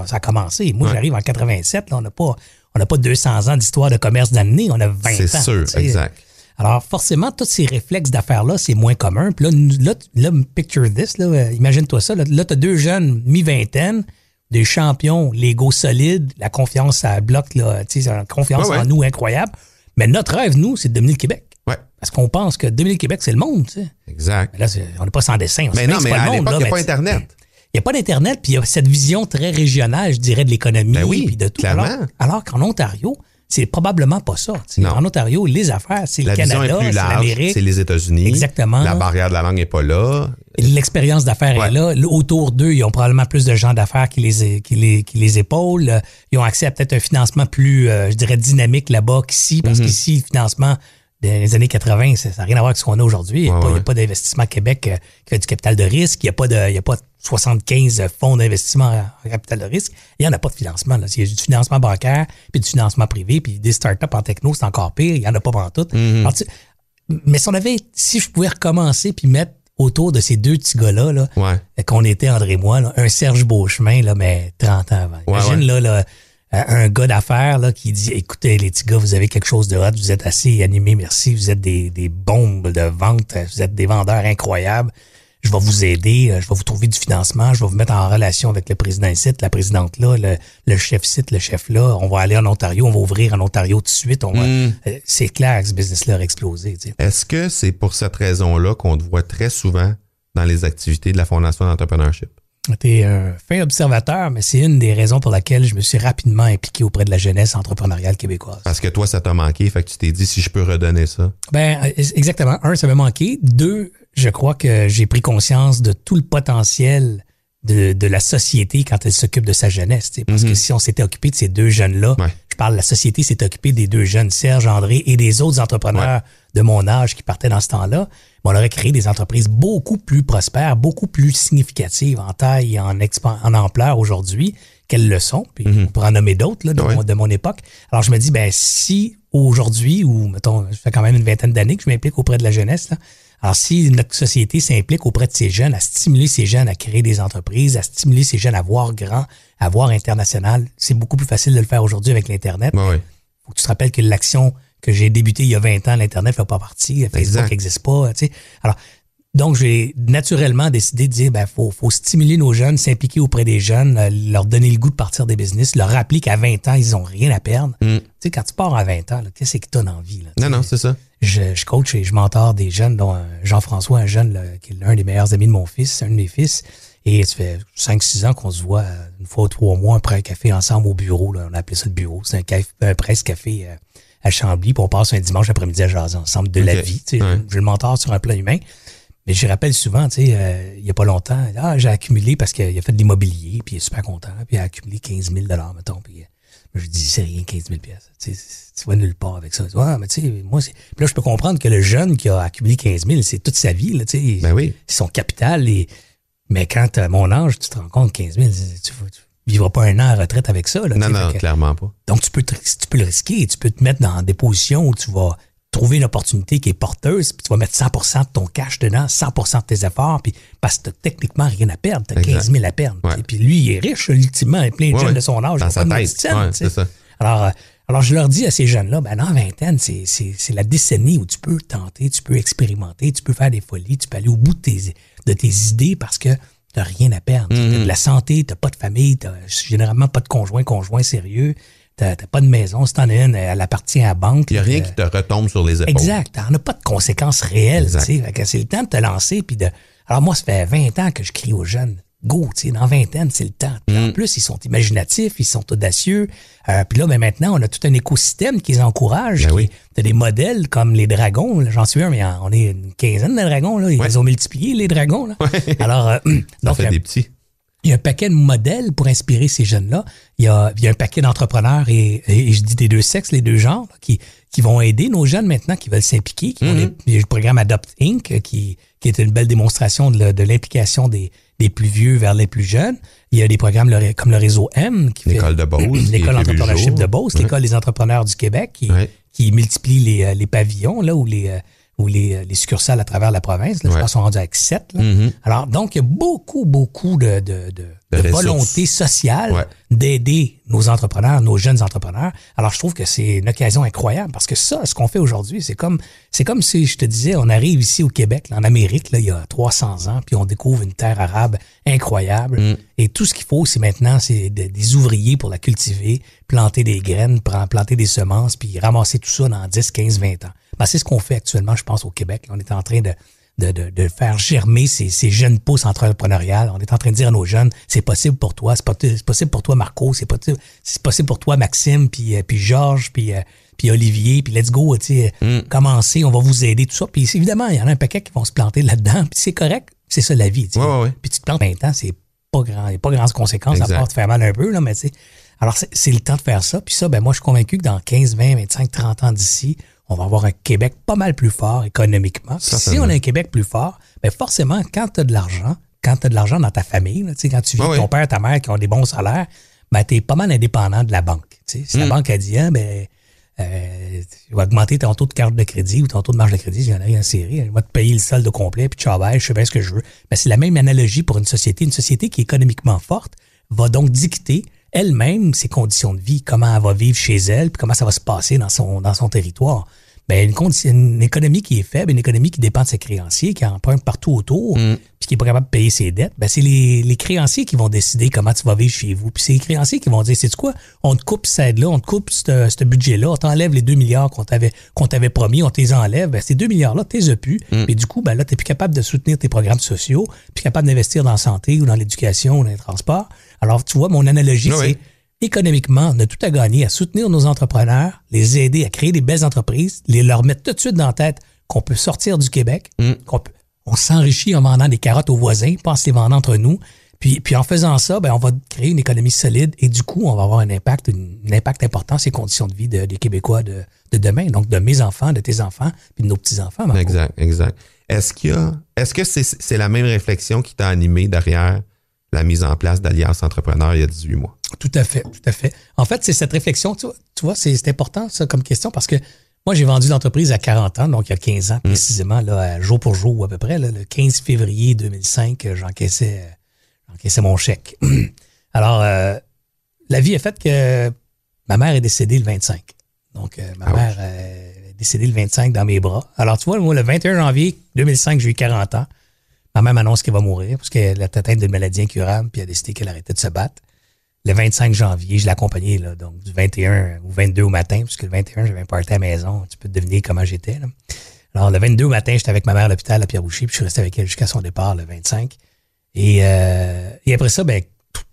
ça, a commencé. Moi, j'arrive en 87, là, on n'a pas on n'a pas 200 ans d'histoire de commerce d'année, on a 20 ans. C'est sûr, exact. Alors, forcément, tous ces réflexes d'affaires-là, c'est moins commun. Puis là, là, picture this, là, euh, imagine-toi ça. Là, tu as deux jeunes mi-vingtaine, des champions, l'ego solide, la confiance à bloc, là, une confiance en nous incroyable. Mais notre rêve, nous, c'est de devenir le Québec. Ouais. Parce qu'on pense que devenir le Québec, c'est le monde. Tu sais. Exact. Mais là, on n'est pas sans dessin. mais non, mais à l'époque, il n'y a pas Internet. Il n'y a pas d'Internet, puis il y a cette vision très régionale, je dirais, de l'économie ben oui, puis de tout. Clairement. Alors, qu'en Ontario, c'est probablement pas ça. En Ontario, les affaires, c'est le Canada, c'est l'Amérique. C'est les États-Unis. Exactement. La barrière de la langue n'est pas là. L'expérience d'affaires est là. Autour d'eux, ils ont probablement plus de gens d'affaires qui les, qui, les, qui les épaulent. Ils ont accès à peut-être un financement plus, euh, je dirais, dynamique là-bas qu'ici, parce mm-hmm. qu'ici, le financement des années 80, ça n'a rien à voir avec ce qu'on a aujourd'hui. Il n'y a, pas d'investissement Québec euh, qui fait du capital de risque. Il n'y a, pas de, il y a pas 75 fonds d'investissement en capital de risque. Il n'y en a pas de financement. Là. Il y a du financement bancaire, puis du financement privé, puis des startups en techno, c'est encore pire. Il n'y en a pas pendant tout. Mm-hmm. mais si on avait, si je pouvais recommencer puis mettre autour de ces deux petits gars-là, là, qu'on était, André et moi, un Serge Beauchemin, là, mais 30 ans avant. Imagine, là, là un gars d'affaires là, qui dit Écoutez, les petits gars, vous avez quelque chose de hot, vous êtes assez animés, merci, vous êtes des, des bombes de vente, vous êtes des vendeurs incroyables. Je vais vous aider, euh, je vais vous trouver du financement, je vais vous mettre en relation avec le président site, la présidente là, le, chef site, le chef là. On va aller en Ontario, on va ouvrir en Ontario tout de suite. On hmm. euh, c'est clair que ce business-là a explosé. Est-ce que c'est pour cette raison-là qu'on te voit très souvent dans les activités de la Fondation d'entrepreneurship? J'étais un fin observateur, mais c'est une des raisons pour laquelle je me suis rapidement impliqué auprès de la jeunesse entrepreneuriale québécoise. Parce que toi, ça t'a manqué, fait que tu t'es dit si je peux redonner ça. Ben, exactement. Un, ça m'a manqué. Deux, je crois que j'ai pris conscience de tout le potentiel de, de la société quand elle s'occupe de sa jeunesse. Parce que mhm. si on s'était occupé de ces deux jeunes-là, je parle, la société s'est occupée des deux jeunes, Serge, André et des autres entrepreneurs de mon âge qui partaient dans ce temps-là on aurait créé des entreprises beaucoup plus prospères, beaucoup plus significatives en taille et en, en ampleur aujourd'hui quelle leçon, puis Mhm. on pourrait en nommer d'autres là, de, de mon époque. Alors je me dis, ben si aujourd'hui, ou mettons, ça fait quand même une vingtaine d'années que je m'implique auprès de la jeunesse, là, alors si notre société s'implique auprès de ces jeunes, à stimuler ces jeunes à créer des entreprises, à stimuler ces jeunes à voir grand, à voir international, c'est beaucoup plus facile de le faire aujourd'hui avec l'Internet. Ouais, ouais. Faut que tu te rappelles que l'action que j'ai débutée il y a 20 ans, l'Internet ne fait pas partie, Facebook n'existe pas. Tu sais. Alors, donc, j'ai naturellement décidé de dire, ben, faut, faut stimuler nos jeunes, s'impliquer auprès des jeunes, euh, leur donner le goût de partir des business, leur rappeler qu'à 20 ans, ils ont rien à perdre. Mm. Tu sais, quand tu pars à 20 ans, qu'est-ce que tu as envie? Là, Non, non, c'est ça. je, je coach et je mentor des jeunes, dont euh, Jean-François, un jeune là, qui est l'un des meilleurs amis de mon fils, un de mes fils. Et ça fait 5-6 ans qu'on se voit euh, une fois ou trois mois après un café ensemble au bureau. Là. On a appelé ça le bureau. C'est un, café, un presse-café euh, à Chambly. Puis on passe un dimanche après-midi à jaser ensemble de la vie. Tu sais, Ouais. Je le mentor sur un plan humain. Mais je rappelle souvent, tu sais, euh, il y a pas longtemps, ah, j'ai accumulé parce qu'il a fait de l'immobilier, puis il est super content, puis il a accumulé 15 000 mettons. Puis euh, je dis, c'est rien, 15 000 pièces. Tu sais, tu vas nulle part avec ça. Ouais, mais tu sais, moi, c'est. Puis là, je peux comprendre que le jeune qui a accumulé 15 000, c'est toute sa vie, là, tu sais. Ben oui. C'est son capital. Et... Mais quand t'as mon âge, tu te rends compte, 15 000, c'est- tu, tu vivras pas un an à retraite avec ça, là, tu Non, non, que- clairement pas. donc, tu peux, te- tu peux le risquer, tu peux te mettre dans des positions où tu vas trouver une opportunité qui est porteuse, puis tu vas mettre 100% de ton cash dedans, 100% de tes efforts, puis parce que t'as techniquement rien à perdre, t'as Exact. 15 000 à perdre. Ouais. tu. Puis lui, il est riche, ultimement, il est plein de Ouais, jeunes ouais. de son âge. Dans sa tête. scène, tu ça. Alors, euh, alors, je leur dis à ces jeunes-là, ben, dans la vingtaine, c'est, c'est, c'est la décennie où tu peux tenter, tu peux expérimenter, tu peux faire des folies, tu peux aller au bout de tes, de tes idées parce que t'as rien à perdre. T'as de la santé, t'as pas de famille, t'as généralement pas de conjoint, conjoint sérieux, t'as, pas de maison. Si t'en as une, elle appartient à la banque. Il n'y a rien Euh, qui te retombe sur les épaules. Exact. T'en as pas de conséquences réelles. C'est le temps de te lancer. Puis de... Alors moi, ça fait 20 ans que je crie aux jeunes. Go, tu sais, dans vingtaine, c'est le temps. Puis Mm. En plus, ils sont imaginatifs, ils sont audacieux. Euh, puis là, ben maintenant, on a tout un écosystème qui les encourage. Ben oui. T'as des modèles comme les dragons. là, J'en suis un, mais en- on est une quinzaine de dragons. Là. Ils Ouais. les ont multipliés, les dragons. Là. Alors, euh, Ça donc, fait euh, des petits. Il y a un paquet de modèles pour inspirer ces jeunes-là. Il y a, il y a un paquet d'entrepreneurs et, et je dis des deux sexes, les deux genres, là, qui, qui vont aider nos jeunes maintenant qui veulent s'impliquer. Qui vont les- il y a le programme Adopt Inc. euh, qui, qui est une belle démonstration de, de l'implication des, des plus vieux vers les plus jeunes. Il y a des programmes comme le réseau M qui fait L'école de Beauce, <clears throat> l'école a vu le d'entrepreneurship jour. de Beauce, Ouais. l'école des entrepreneurs du Québec qui, Ouais. qui multiplie les, euh, les pavillons là où les où les, euh, les succursales à travers la province. Là, Je Ouais. pense qu'ils sont rendus avec sept. là. Mhm. Alors, donc, il y a beaucoup, beaucoup de, de, de, de ressources. volonté sociale Ouais. d'aider nos entrepreneurs, nos jeunes entrepreneurs. Alors, je trouve que c'est une occasion incroyable parce que ça, ce qu'on fait aujourd'hui, c'est comme, c'est comme si je te disais, on arrive ici au Québec, là, en Amérique, là, il y a 300 ans, puis on découvre une terre arabe incroyable. Mm. Et tout ce qu'il faut, c'est maintenant, c'est de- des ouvriers pour la cultiver, planter des graines, planter des semences, puis ramasser tout ça dans 10, 15, 20 ans. Ben, c'est ce qu'on fait actuellement, je pense, au Québec. On est en train de, de, de, de faire germer ces, ces jeunes pousses entrepreneuriales. On est en train de dire à nos jeunes, c'est possible pour toi, c'est, possible pour toi, Marco, c'est possible, possible pour toi, Maxime, puis, euh, puis Georges, puis, euh, puis Olivier, puis let's go, tu sais, Mm. commencez, on va vous aider, tout ça. Puis évidemment, il y en a un paquet qui vont se planter là-dedans, puis c'est correct, c'est ça la vie. tu sais. Ouais, ouais. Puis tu te plantes 20 ans, c'est pas grand, il y a pas grandes conséquences à part te faire mal un peu, là, mais tu sais. Alors, c'est, c'est le temps de faire ça. Puis ça, ben moi, je suis convaincu que dans 15, 20, 25, 30 ans d'ici, on va avoir un Québec pas mal plus fort économiquement. Si on a un Québec plus fort, ben forcément, quand tu as de l'argent, quand tu as de l'argent dans ta famille, là, quand tu vis Ah oui. ton père, ta mère qui ont des bons salaires, ben tu es pas mal indépendant de la banque. Si la Mm. banque a dit, ah, ben, euh, tu vas augmenter ton taux de carte de crédit ou ton taux de marge de crédit, il y en a rien en série. Elle va te payer le solde complet, puis bye, je fais bien ce que je veux. Ben, c'est la même analogie pour une société. Une société qui est économiquement forte va donc dicter elle-même ses conditions de vie, comment elle va vivre chez elle, puis comment ça va se passer dans son, dans son territoire. Ben, une, économie qui est faible, une économie qui dépend de ses créanciers, qui emprunte partout autour, puis qui est pas capable de payer ses dettes, ben, c'est les, les créanciers qui vont décider comment tu vas vivre chez vous. Puis c'est les créanciers qui vont dire, c'est quoi, on te coupe cette aide-là, on te coupe ce budget-là, on t'enlève les 2 milliards qu'on t'avait qu'on t'avait promis, on te les enlève. Ben, ces 2 milliards-là, tu les as plus. Et du coup, ben, là, tu plus capable de soutenir tes programmes sociaux, plus capable d'investir dans la santé ou dans l'éducation ou dans les transports. Alors, tu vois, mon analogie, Oui, c'est. Économiquement, on a tout à gagner à soutenir nos entrepreneurs, les aider à créer des belles entreprises, les leur mettre tout de suite dans la tête qu'on peut sortir du Québec, qu'on peut, on s'enrichit en vendant des carottes aux voisins, pas en se les vendant entre nous. Puis, puis en faisant ça, ben, on va créer une économie solide et du coup, on va avoir un impact, une- un impact important sur les conditions de vie de- des Québécois de, de demain. Donc, de mes enfants, de tes enfants, puis de nos petits-enfants. Exact, exact. Est-ce qu'il y a, est-ce que c'est, c'est la même réflexion qui t'a animé derrière la mise en place d'Alliance Entrepreneur il y a 18 mois. Tout à fait, tout à fait. En fait, c'est cette réflexion, tu vois, c'est important ça comme question parce que moi, j'ai vendu l'entreprise à 40 ans, donc il y a 15 ans Mm. précisément, là, jour pour jour à peu près. là, le 15 février 2005, euh, j'encaissais, j'encaissais mon chèque. <clears throat> Alors, euh, la vie a fait que ma mère est décédée le 25. Donc, euh, ma Ah mère euh, est décédée le 25 dans mes bras. Alors, tu vois, moi, le 21 janvier 2005, j'ai eu 40 ans. Ma mère m'annonce qu'elle va mourir parce qu'elle est atteinte d'une maladie incurable puis elle a décidé qu'elle arrêtait de se battre. Le 25 janvier, je l'ai accompagnée, là, donc du 21 au 22 au matin, puisque le 21, j'avais un party à la maison. Tu peux te deviner comment j'étais. là. Alors, le 22 au matin, j'étais avec ma mère à l'hôpital à Pierre-Boucher, puis je suis resté avec elle jusqu'à son départ, le 25. Et, euh, et après ça, ben,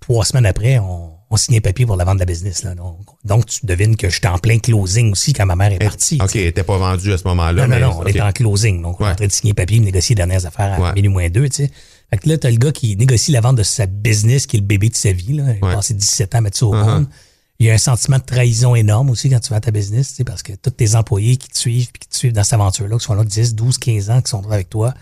trois semaines après, on, on signait papier pour la vente de la business. Là. Donc, donc, tu devines que j'étais en plein closing aussi quand ma mère est partie. OK, elle pas vendue à ce moment-là. Non, non, mais- non, on était en closing. Donc, on est en train de signer papier, négocier les dernières affaires à Ouais. minuit moins deux, tu sais. Fait que là, t'as le gars qui négocie la vente de sa business, qui est le bébé de sa vie, là. Il a Ouais. passé 17 ans à mettre ça au Uh-huh. monde. Il y a un sentiment de trahison énorme aussi quand tu vends ta business, tu sais, parce que tous tes employés qui te suivent puis qui te suivent dans cette aventure-là, qui sont là 10, 12, 15 ans, qui sont là avec toi,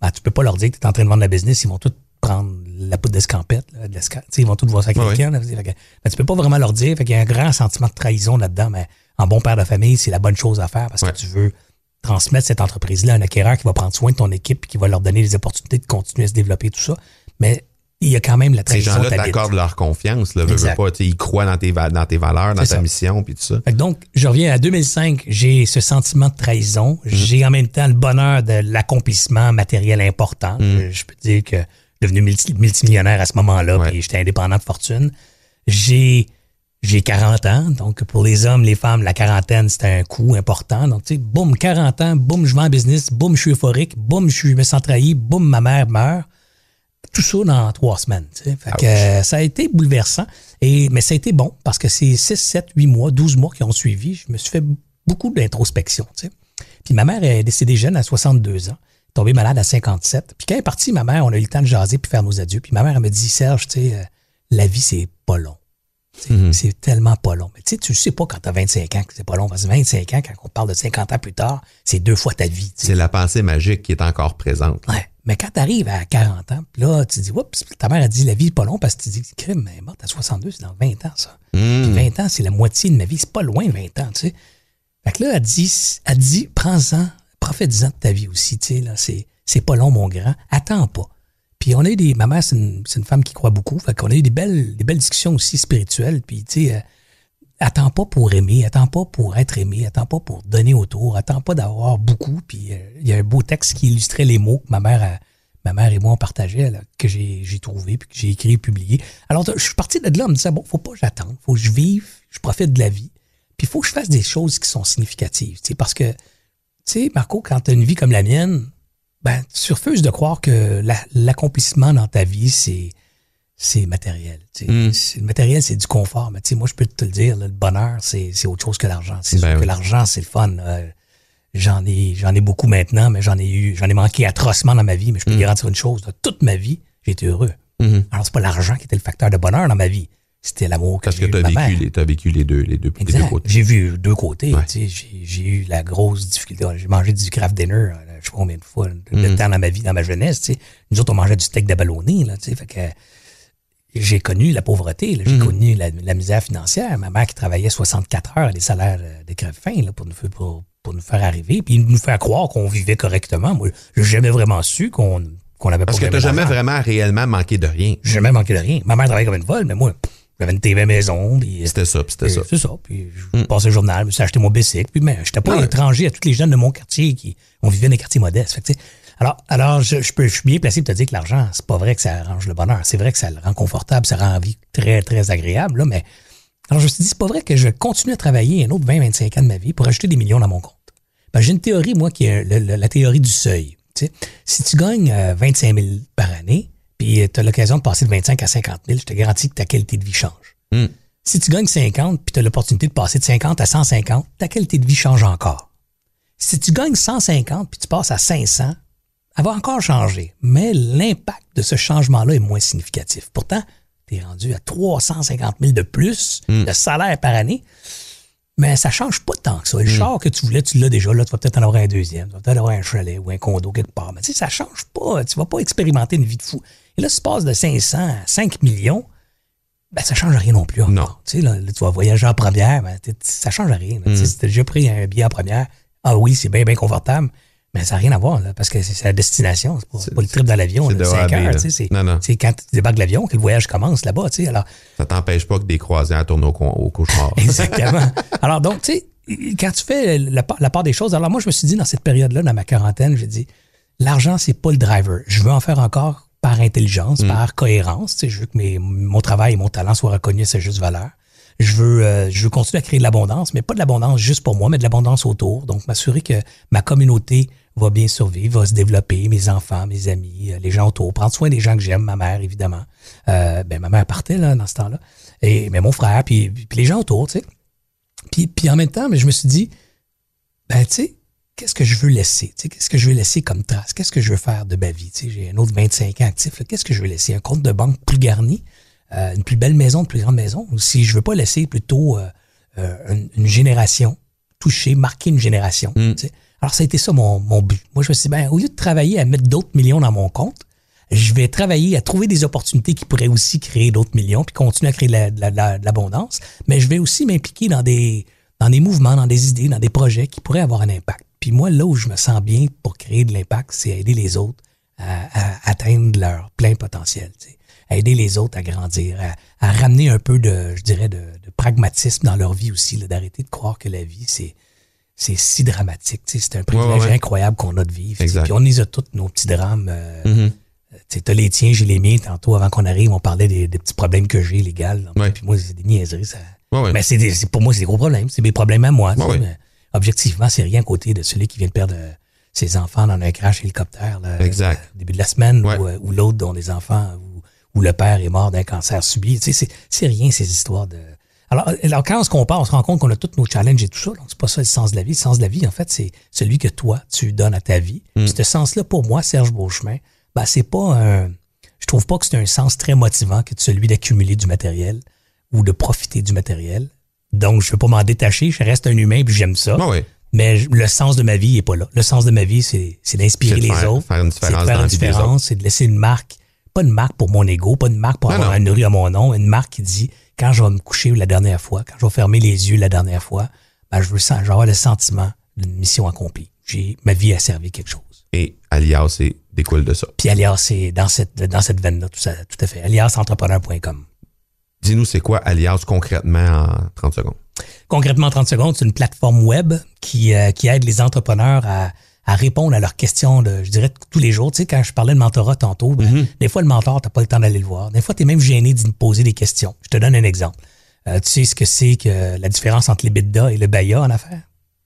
ben, tu peux pas leur dire que tu es en train de vendre la business. Ils vont tous prendre la poudre d'escampette, de l'esca- tu sais, ils vont tous voir ça avec quelqu'un. que- ben, tu peux pas vraiment leur dire. Fait qu'il y a un grand sentiment de trahison là-dedans, mais en bon père de famille, c'est la bonne chose à faire parce Ouais. que tu veux transmettre cette entreprise-là à un acquéreur qui va prendre soin de ton équipe, qui va leur donner les opportunités de continuer à se développer, tout ça. Mais il y a quand même la Ces trahison gens-là t'habite. t'accordent leur confiance, là, veux, veux Exact. pas, tu sais, ils croient dans tes, dans tes valeurs, dans ta ça. mission, puis tout ça. Fait que donc, je reviens à 2005, j'ai ce sentiment de trahison. Mhm. J'ai en même temps le bonheur de l'accomplissement matériel important. Je, je peux dire que devenu multi- multimillionnaire à ce moment-là, Ouais. puis j'étais indépendant de fortune. J'ai j'ai 40 ans, donc pour les hommes, les femmes, la quarantaine, c'était un coût important. Donc, tu sais, boum, 40 ans, boum, je vends en business, boum, je suis euphorique, boum, je, me sens trahi, boum, ma mère meurt. Tout ça dans trois semaines. tu sais. Fait que, euh, ça a été bouleversant. Et, mais ça a été bon parce que c'est 6, 7, 8 mois, 12 mois qui ont suivi. Je me suis fait beaucoup d'introspection. tu sais. Puis ma mère est décédée jeune à 62 ans, tombée malade à 57. Puis quand elle est partie, ma mère, on a eu le temps de jaser puis faire nos adieux. Puis ma mère, elle me dit Serge, tu sais, euh, la vie, c'est pas long. Mhm. C'est tellement pas long. Mais tu sais, tu sais pas quand t'as 25 ans que c'est pas long. Parce que 25 ans, quand on parle de 50 ans plus tard, c'est deux fois ta vie. C'est la pensée magique qui est encore présente. Ouais. Mais quand t'arrives à 40 ans, puis là, tu dis, oups, ta mère a dit la vie est pas long parce que tu dis, crime, elle est morte à 62, c'est dans 20 ans, ça. Hmm. Puis 20 ans, c'est la moitié de ma vie. C'est pas loin, 20 ans, tu sais. Fait que là, elle dit, elle dit prends-en, profite-en de ta vie aussi, tu sais, là. C'est, pas long, mon grand. Attends pas. Puis on a eu des. Ma mère, c'est une, femme qui croit beaucoup. Fait qu'on a eu des belles, des belles discussions aussi spirituelles. Puis, tu sais, euh, attends pas pour aimer, attends pas pour être aimé, attends pas pour donner autour, attends pas d'avoir beaucoup. Puis euh, il y a un beau texte qui illustrait les mots que ma mère, ma mère et moi on partageait, que j'ai trouvé, puis que j'ai écrit et publié. Alors je suis parti de là en me disant, bon, faut pas que j'attende, faut que je vive, je profite de la vie. Puis il faut que je fasse des choses qui sont significatives. tu sais, Parce que, sais, Marco, quand tu as une vie comme la mienne, ben, tu refuses de croire que la- l'accomplissement dans ta vie, c'est c'est matériel. tu. Mm. C'est- Le matériel, c'est du confort. Mais tu sais, moi, je peux te le dire, là, le bonheur, c'est autre chose que l'argent. C'est Ben sûr que l'argent, c'est le fun. Euh, j'en ai j'en ai beaucoup maintenant, mais j'en ai eu j'en ai manqué atrocement dans ma vie. Mais je peux te garantir une chose, là, toute ma vie, j'ai été heureux. Mhm. Alors, c'est pas l'argent qui était le facteur de bonheur dans ma vie. C'était l'amour que Parce j'ai que tu as vécu, les, t'as vécu les deux, les deux, les deux côtés. J'ai vu deux côtés. Ouais. tu sais. J'ai j'ai eu la grosse difficulté. J'ai mangé du craft dinner, euh, je sais pas combien de fois, de Mm. temps dans ma vie, dans ma jeunesse. tu sais. Nous autres, on mangeait du steak d'abalone. Là, tu sais. fait que j'ai connu la pauvreté, là. j'ai Mm-hmm. connu la, la misère financière. Ma mère qui travaillait 64 heures à des salaires euh, de crève-faim là, pour, nous faire, pour, pour nous faire arriver, puis nous faire croire qu'on vivait correctement. Moi, j'ai jamais vraiment su qu'on qu'on avait Parce pas que tu jamais vraiment réellement manqué de rien. J'ai jamais manqué de rien. Ma mère travaillait comme une folle, mais moi, j'avais une TV maison, puis C'était ça, c'était ça. C'est ça. Puis je passais le journal, je me suis acheté mon bicycle. Puis mais j'étais pas Ouais. étranger à tous les jeunes de mon quartier qui on vivait dans des quartiers modestes. Fait que, alors, alors je, je peux, je suis bien placé pour te dire que l'argent, c'est pas vrai que ça arrange le bonheur. C'est vrai que ça le rend confortable, ça rend la vie très, très agréable. Là, mais alors je me suis dit, c'est pas vrai que je continue à travailler un autre 20-25 ans de ma vie pour ajouter des millions dans mon compte. Ben, j'ai une théorie, moi, qui est le- le- la théorie du seuil. Si tu gagnes euh, 25 000 par année, puis tu as l'occasion de passer de 25 à 50 000, je te garantis que ta qualité de vie change. Hmm. Si tu gagnes 50 puis tu as l'opportunité de passer de 50 à 150, ta qualité de vie change encore. Si tu gagnes 150 puis tu passes à 500, elle va encore changer. Mais l'impact de ce changement-là est moins significatif. Pourtant, tu es rendu à 350 000 de plus de salaire par année. Mais ça change pas tant que ça. Le char que tu voulais, tu l'as déjà. Là, tu vas peut-être en avoir un deuxième. Tu vas peut-être avoir un chalet ou un condo quelque part. Mais tu sais, ça change pas. Tu vas pas expérimenter une vie de fou. Et là, si tu passes de 500 à 5 millions, ben, ça change rien non plus. Non. Tu sais, là, là, tu vas voyager en première, ben, ça change rien. Tu Mm. sais, Si tu as déjà pris un billet en première, ah oui, c'est bien, bien confortable, mais ça n'a rien à voir, là, parce que c'est la destination. C'est pas, le trip dans l'avion, c'est là, de A à 5 B, heures. là. tu sais, C'est quand tu débarques de l'avion que le voyage commence là-bas. tu sais. Alors, Ça t'empêche pas que des croisières tournent au, au cauchemar. <laughs> Exactement. Alors donc, tu sais, quand tu fais la, part- la part des choses, alors moi, je me suis dit dans cette période-là, dans ma quarantaine, j'ai dit, l'argent, c'est pas le driver. Je veux en faire encore par intelligence, par cohérence. Tu sais, je veux que mes, mon travail et mon talent soient reconnus à sa juste valeur. Je veux, euh, je veux continuer à créer de l'abondance, mais pas de l'abondance juste pour moi, mais de l'abondance autour. Donc, m'assurer que ma communauté va bien survivre, va se développer, mes enfants, mes amis, euh, les gens autour. Prendre soin des gens que j'aime, ma mère, évidemment. Euh, ben, ma mère partait là, dans ce temps-là. Et mais mon frère, puis, puis les gens autour, tu sais. Puis, puis en même temps, mais je me suis dit, ben, tu sais, qu'est-ce que je veux laisser? Tu sais, Qu'est-ce que je veux laisser comme trace? Qu'est-ce que je veux faire de ma vie? Tu sais, J'ai un autre 25 ans actif. Qu'est-ce que je veux laisser? Un compte de banque plus garni? Euh, une plus belle maison, une plus grande maison? Ou si je veux pas laisser plutôt euh, euh, une, une génération toucher, marquer une génération? sais? Alors, ça a été ça mon, mon but. Moi, je me suis dit, ben, au lieu de travailler à mettre d'autres millions dans mon compte, je vais travailler à trouver des opportunités qui pourraient aussi créer d'autres millions, puis continuer à créer de la- de la- de la- de l'abondance. Mais je vais aussi m'impliquer dans des, dans des mouvements, dans des idées, dans des projets qui pourraient avoir un impact. Puis moi, là où je me sens bien pour créer de l'impact, c'est aider les autres à, à atteindre leur plein potentiel. tu sais. À aider les autres à grandir, à, à ramener un peu de, je dirais, de, de pragmatisme dans leur vie aussi, d'arrêter de croire que la vie, c'est c'est si dramatique. tu sais. C'est un privilège ouais, ouais. incroyable qu'on a de vivre. tu sais. Puis on les a tous, nos petits drames. euh, Mhm. tu sais, t'as les tiens, j'ai les miens. Tantôt, avant qu'on arrive, on parlait des, des petits problèmes que j'ai légal. Ouais. Puis moi, c'est des niaiseries. Ça... Ouais, ouais. Mais c'est pour moi, c'est des gros problèmes. C'est des problèmes à moi. tu mais objectivement, c'est rien à côté de celui qui vient de perdre euh, ses enfants dans un crash hélicoptère là, Exact. euh, au début de la semaine Ouais. ou, euh, ou l'autre dont les enfants ou, ou le père est mort d'un cancer subi. Tu sais, c'est- rien ces histoires de. Alors, alors, quand on se compare, on se rend compte qu'on a tous nos challenges et tout ça. Donc, c'est pas ça le sens de la vie. Le sens de la vie, en fait, c'est celui que toi, tu donnes à ta vie. Mm. Puis ce sens-là, pour moi, Serge Beauchemin, ben, c'est pas un. Je trouve pas que c'est un sens très motivant que celui d'accumuler du matériel ou de profiter du matériel. Donc, je veux pas m'en détacher. Je reste un humain puis j'aime ça. Ouais. Mais le sens de ma vie est pas là. Le sens de ma vie, c'est c'est d'inspirer les faire- autres. faire une C'est de faire une différence. C'est de laisser une marque. Pas une marque pour mon ego, pas une marque pour Non, avoir non. une rue à mon nom. Une marque qui dit, quand je vais me coucher la dernière fois, quand je vais fermer les yeux la dernière fois, ben, je veux sen- je vais avoir le sentiment d'une mission accomplie. J'ai, ma vie a servi quelque chose. Et Alias, c'est découle de ça. Puis Alias, c'est dans cette, dans cette veine-là, tout, ça, tout à fait. Aliasentrepreneur.com. Dis-nous, c'est quoi Alias concrètement en 30 secondes? Concrètement, en 30 secondes, c'est une plateforme web qui, euh, qui aide les entrepreneurs à, à répondre à leurs questions de, je dirais, tous les jours. Tu sais, quand je parlais de mentorat tantôt, ben, des fois, le mentor, t'as pas le temps d'aller le voir. Des fois, tu es même gêné d'y poser des questions. Je te donne un exemple. Euh, tu sais ce que c'est que la différence entre l'EBITDA et le BAYA en affaires?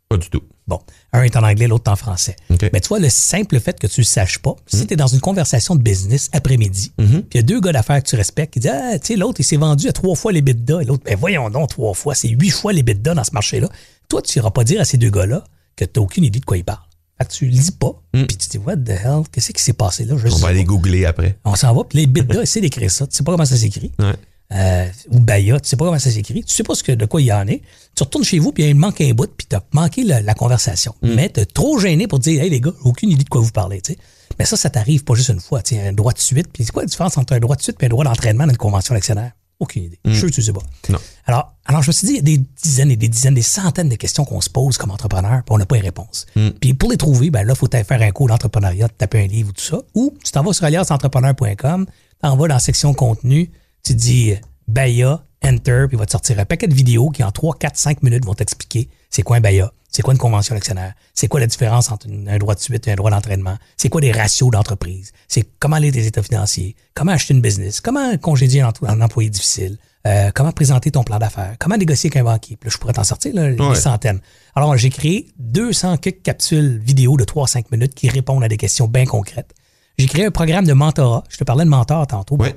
Pas du tout. Bon, un est en anglais, l'autre en français. Mais tu vois, le simple fait que tu le saches pas, si tu es dans une conversation de business après-midi, puis il y a deux gars d'affaires que tu respectes qui disent Ah, tu sais, l'autre, il s'est vendu à trois fois les bidas, et l'autre, ben voyons donc, trois fois, c'est huit fois les bidas dans ce marché-là. Toi, tu iras pas dire à ces deux gars-là que tu n'as aucune idée de quoi ils parlent. Fait que tu le dis pas, puis tu te dis What the hell, qu'est-ce qui s'est passé là? Je On va aller googler après. On s'en va, puis les bidas, <laughs> essaie d'écrire ça. Tu sais pas comment ça s'écrit. Ouais. Euh, ou Baya, tu sais pas comment ça s'écrit, tu sais pas ce que, de quoi il y en est. Tu retournes chez vous, puis il manque un bout, puis t'as manqué la, la conversation. Mais t'es trop gêné pour dire, hey les gars, j'ai aucune idée de quoi vous parlez, tu sais. Mais ça, ça t'arrive pas juste une fois, tu sais, un droit de suite. Puis c'est quoi la différence entre un droit de suite et un droit d'entraînement dans une convention d'actionnaire? Aucune idée. Je suis sûr que tu sais pas. Non. Alors, alors, je me suis dit, il y a des dizaines et des dizaines, des centaines de questions qu'on se pose comme entrepreneur, puis on n'a pas les réponses. Puis pour les trouver, ben là, il faut aller faire un cours d'entrepreneuriat, taper un livre ou tout ça. Ou tu t'en vas sur aliasentrepreneur.com, t'en vas dans la section contenu, tu dis Baya, Enter, puis il va te sortir un paquet de vidéos qui, en 3, 4, 5 minutes, vont t'expliquer c'est quoi un Baya, c'est quoi une convention d'actionnaire, c'est quoi la différence entre un droit de suite et un droit d'entraînement, c'est quoi des ratios d'entreprise, c'est comment aller tes états financiers, comment acheter une business, comment congédier un, un employé difficile, euh, comment présenter ton plan d'affaires, comment négocier avec un banquier. Puis là, je pourrais t'en sortir là, Ouais. des centaines. Alors, j'ai créé 200 quelques capsules vidéo de 3-5 minutes qui répondent à des questions bien concrètes. J'ai créé un programme de mentorat. Je te parlais de mentor tantôt. Ouais.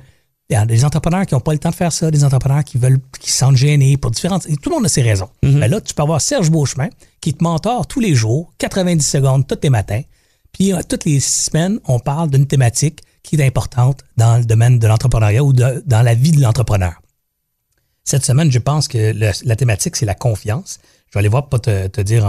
Il y a des entrepreneurs qui n'ont pas le temps de faire ça, des entrepreneurs qui veulent, qui se sentent gênés pour différentes. et tout le monde a ses raisons. Mhm. Ben là, tu peux avoir Serge Beauchemin qui te mentore tous les jours, 90 secondes, tous les matins. Puis euh, toutes les semaines, on parle d'une thématique qui est importante dans le domaine de l'entrepreneuriat ou de- dans la vie de l'entrepreneur. Cette semaine, je pense que le- la thématique, c'est la confiance. Je vais aller voir pour pas te, te dire,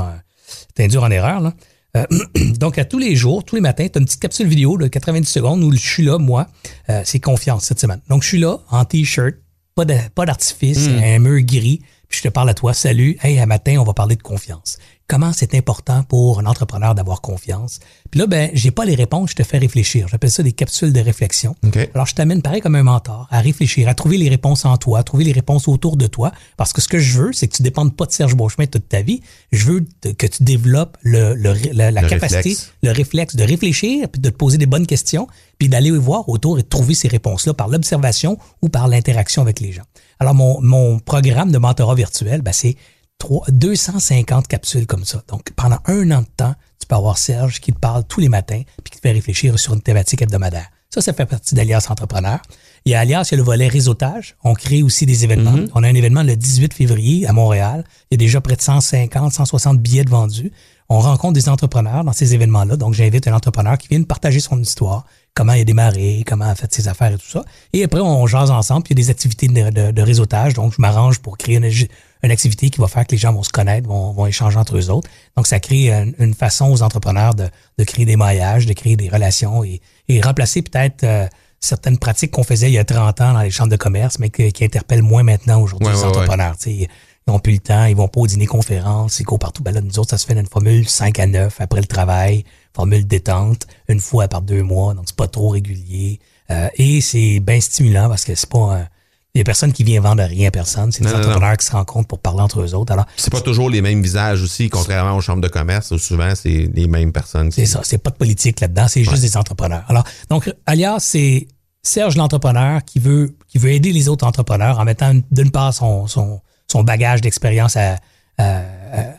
t'induire en erreur. Là. Euh, <clears throat> donc, à tous les jours, tous les matins, tu as une petite capsule vidéo de 90 secondes où je suis là, moi. Euh, c'est confiance cette semaine. Donc, je suis là en T-shirt, pas d'artifice, Hmm. un mur gris, puis je te parle à toi. Salut, hey, à matin, on va parler de confiance. Comment c'est important pour un entrepreneur d'avoir confiance. Puis là, ben, j'ai pas les réponses, je te fais réfléchir. J'appelle ça des capsules de réflexion. Alors, je t'amène pareil comme un mentor à réfléchir, à trouver les réponses en toi, à trouver les réponses autour de toi. Parce que ce que je veux, c'est que tu dépendes pas de Serge Beauchemin toute ta vie. Je veux que tu développes le, le- la, la Le capacité, réflexe. le réflexe de réfléchir, puis de te poser des bonnes questions, puis d'aller voir autour et de trouver ces réponses-là par l'observation ou par l'interaction avec les gens. Alors, mon, mon programme de mentorat virtuel, ben, c'est trois- 250 capsules comme ça. Donc, pendant un an de temps, tu peux avoir Serge qui te parle tous les matins puis qui te fait réfléchir sur une thématique hebdomadaire. Ça, ça fait partie d'Alias Entrepreneur. Il y a Alias, il y a le volet réseautage. On crée aussi des événements. On a un événement le 18 février à Montréal. Il y a déjà près de 150, 160 billets de vendus. On rencontre des entrepreneurs dans ces événements-là. Donc, j'invite un entrepreneur qui vient de partager son histoire, comment il a démarré, comment il a fait ses affaires et tout ça. Et après, on jase ensemble. Puis il y a des activités de, de- de réseautage. Donc, je m'arrange pour créer une, une activité qui va faire que les gens vont se connaître, vont, vont échanger entre eux autres. Donc, ça crée une, une façon aux entrepreneurs de, de créer des maillages, de créer des relations et, et remplacer peut-être euh, certaines pratiques qu'on faisait il y a 30 ans dans les chambres de commerce, mais que- qui interpellent moins maintenant aujourd'hui Ouais, les ouais, entrepreneurs. Ils n'ont plus le temps, ils vont pas au dîner conférence, ils courent partout. Ben là, nous autres, ça se fait dans une formule 5 à 9 après le travail, formule détente, une fois par deux mois, donc c'est pas trop régulier. Euh, et c'est bien stimulant parce que c'est pas un- il y a personne qui vient vendre rien à personne. C'est des Non, non, non. entrepreneurs qui se rencontrent pour parler entre eux autres. Alors, C'est pas toujours les mêmes visages aussi, contrairement aux chambres de commerce, où souvent c'est les mêmes personnes. C'est ça, c'est pas de politique là-dedans, c'est juste des entrepreneurs. Alors, donc, alias, c'est Serge l'entrepreneur qui veut, qui veut aider les autres entrepreneurs en mettant d'une part son, son, son bagage d'expérience à, à,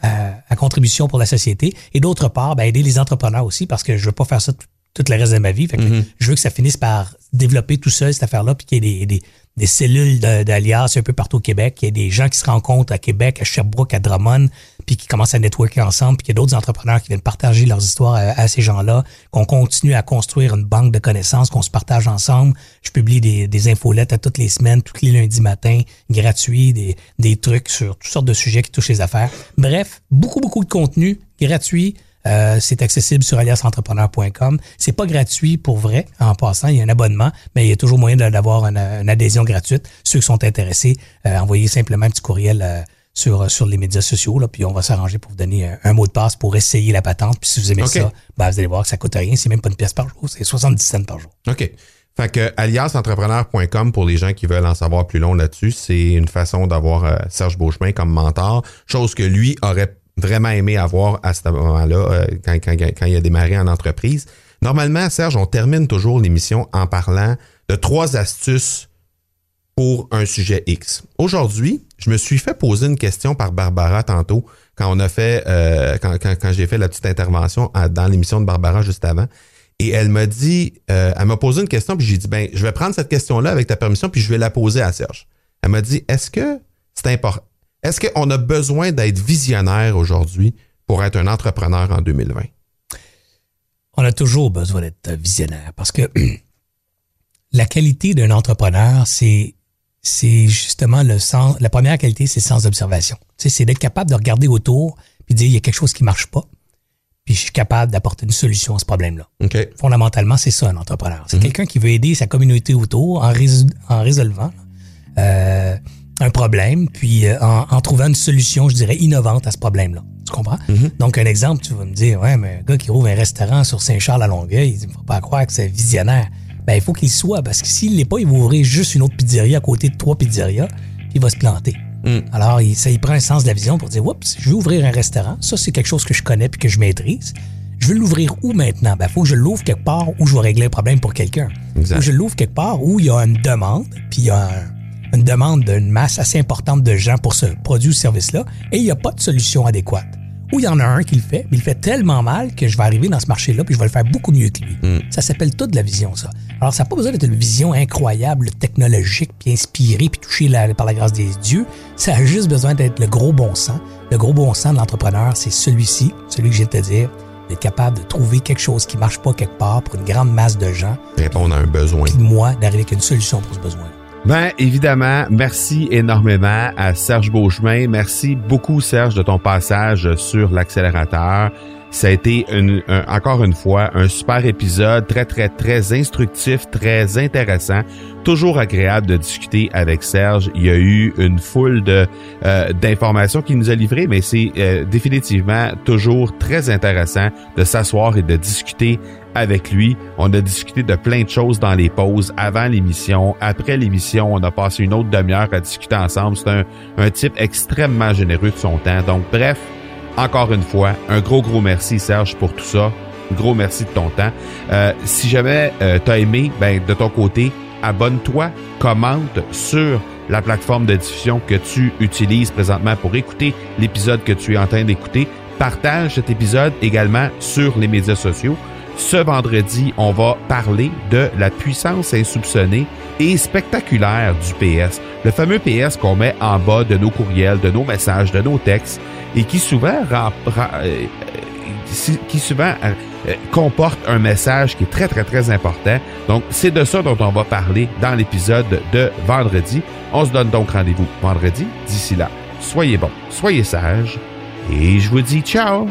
à- à contribution pour la société et d'autre part, ben, aider les entrepreneurs aussi parce que je veux pas faire ça tout, tout le reste de ma vie. Fait que Je veux que ça finisse par développer tout seul cette affaire-là puis qu'il y ait des, des, des cellules de- d'alias un peu partout au Québec, qu'il y ait des gens qui se rencontrent à Québec, à Sherbrooke, à Drummond, puis qui commencent à networker ensemble, puis qu'il y a d'autres entrepreneurs qui viennent partager leurs histoires à, à ces gens-là, qu'on continue à construire une banque de connaissances, qu'on se partage ensemble. Je publie des, des infolettes à toutes les semaines, tous les lundis matins, gratuits, des, des trucs sur toutes sortes de sujets qui touchent les affaires. Bref, beaucoup, beaucoup de contenu gratuit. Euh, c'est accessible sur aliasentrepreneur.com. C'est pas gratuit pour vrai, en passant. Il y a un abonnement, mais il y a toujours moyen d'avoir une, une adhésion gratuite. Ceux qui sont intéressés, euh, envoyez simplement un petit courriel euh, sur, sur les médias sociaux, là, puis on va s'arranger pour vous donner un, un mot de passe pour essayer la patente. Puis si vous aimez ça, ben, vous allez voir que ça coûte rien. C'est même pas une pièce par jour, c'est 70 cents par jour. OK. Fait que aliasentrepreneur.com pour les gens qui veulent en savoir plus long là-dessus, c'est une façon d'avoir euh, Serge Beauchemin comme mentor, chose que lui aurait vraiment aimé avoir à ce moment-là euh, quand, il a démarré en entreprise. Normalement, Serge, on termine toujours l'émission en parlant de trois astuces pour un sujet X. Aujourd'hui, je me suis fait poser une question par Barbara tantôt quand on a fait euh, quand, j'ai fait la petite intervention dans l'émission de Barbara juste avant. Et elle m'a dit, euh, elle m'a posé une question, puis j'ai dit, ben, je vais prendre cette question-là avec ta permission, puis je vais la poser à Serge. Elle m'a dit, est-ce que c'est important? Est-ce qu'on a besoin d'être visionnaire aujourd'hui pour être un entrepreneur en 2020? On a toujours besoin d'être visionnaire parce que <clears throat> la qualité d'un entrepreneur, c'est c'est justement le sens. La première qualité, c'est le sens d'observation. Tu sais, c'est d'être capable de regarder autour puis de dire il y a quelque chose qui marche pas, puis je suis capable d'apporter une solution à ce problème-là. Fondamentalement, c'est ça un entrepreneur. C'est quelqu'un qui veut aider sa communauté autour en, résol- en résolvant euh, un problème, puis euh, en, en trouvant une solution, je dirais, innovante à ce problème-là. Tu comprends? Donc, un exemple, tu vas me dire, ouais, mais un gars qui ouvre un restaurant sur Saint-Charles à Longueuil, il ne faut pas croire que c'est visionnaire. Ben, il faut qu'il soit, parce que s'il l'est pas, il va ouvrir juste une autre pizzeria à côté de trois pizzerias, puis il va se planter. Alors, il, ça, il prend un sens de la vision pour dire, oups, je veux ouvrir un restaurant. Ça, c'est quelque chose que je connais puis que je maîtrise. Je veux l'ouvrir où maintenant? Ben, faut que je l'ouvre quelque part où je vais régler un problème pour quelqu'un. Exact. Faut que je l'ouvre quelque part où il y a une demande, puis il y a un- une demande d'une masse assez importante de gens pour ce produit ou service-là, et il n'y a pas de solution adéquate. Ou il y en a un qui le fait, mais il le fait tellement mal que je vais arriver dans ce marché-là, puis je vais le faire beaucoup mieux que lui. Ça s'appelle toute la vision, ça. Alors, ça n'a pas besoin d'être une vision incroyable, technologique, puis inspirée, puis touchée la- par la grâce des dieux. Ça a juste besoin d'être le gros bon sens. Le gros bon sens de l'entrepreneur, c'est celui-ci, celui que viens de te dire, d'être capable de trouver quelque chose qui marche pas quelque part pour une grande masse de gens, Répondre à un besoin. puis moi, d'arriver avec une solution pour ce besoin. Ben, évidemment, merci énormément à Serge Beauchemin. Merci beaucoup, Serge, de ton passage sur l'accélérateur. Ça a été une, encore une fois un super épisode, très très très instructif, très intéressant, toujours agréable de discuter avec Serge. Il y a eu une foule de euh, d'informations qu'il nous a livrées, mais c'est euh, définitivement toujours très intéressant de s'asseoir et de discuter avec lui. On a discuté de plein de choses dans les pauses, avant l'émission, après l'émission. On a passé une autre demi-heure à discuter ensemble. C'est un, un type extrêmement généreux de son temps. Donc bref, encore une fois, un gros, gros merci, Serge, pour tout ça. Gros merci de ton temps. Euh, si jamais euh, tu as aimé, ben, de ton côté, abonne-toi, commente sur la plateforme de diffusion que tu utilises présentement pour écouter l'épisode que tu es en train d'écouter. Partage cet épisode également sur les médias sociaux. Ce vendredi, on va parler de la puissance insoupçonnée et spectaculaire du PS. Le fameux PS qu'on met en bas de nos courriels, de nos messages, de nos textes et qui souvent, euh, qui souvent euh, euh, comporte un message qui est très, très, très important. Donc, c'est de ça dont on va parler dans l'épisode de vendredi. On se donne donc rendez-vous vendredi. D'ici là, soyez bons, soyez sages et je vous dis ciao!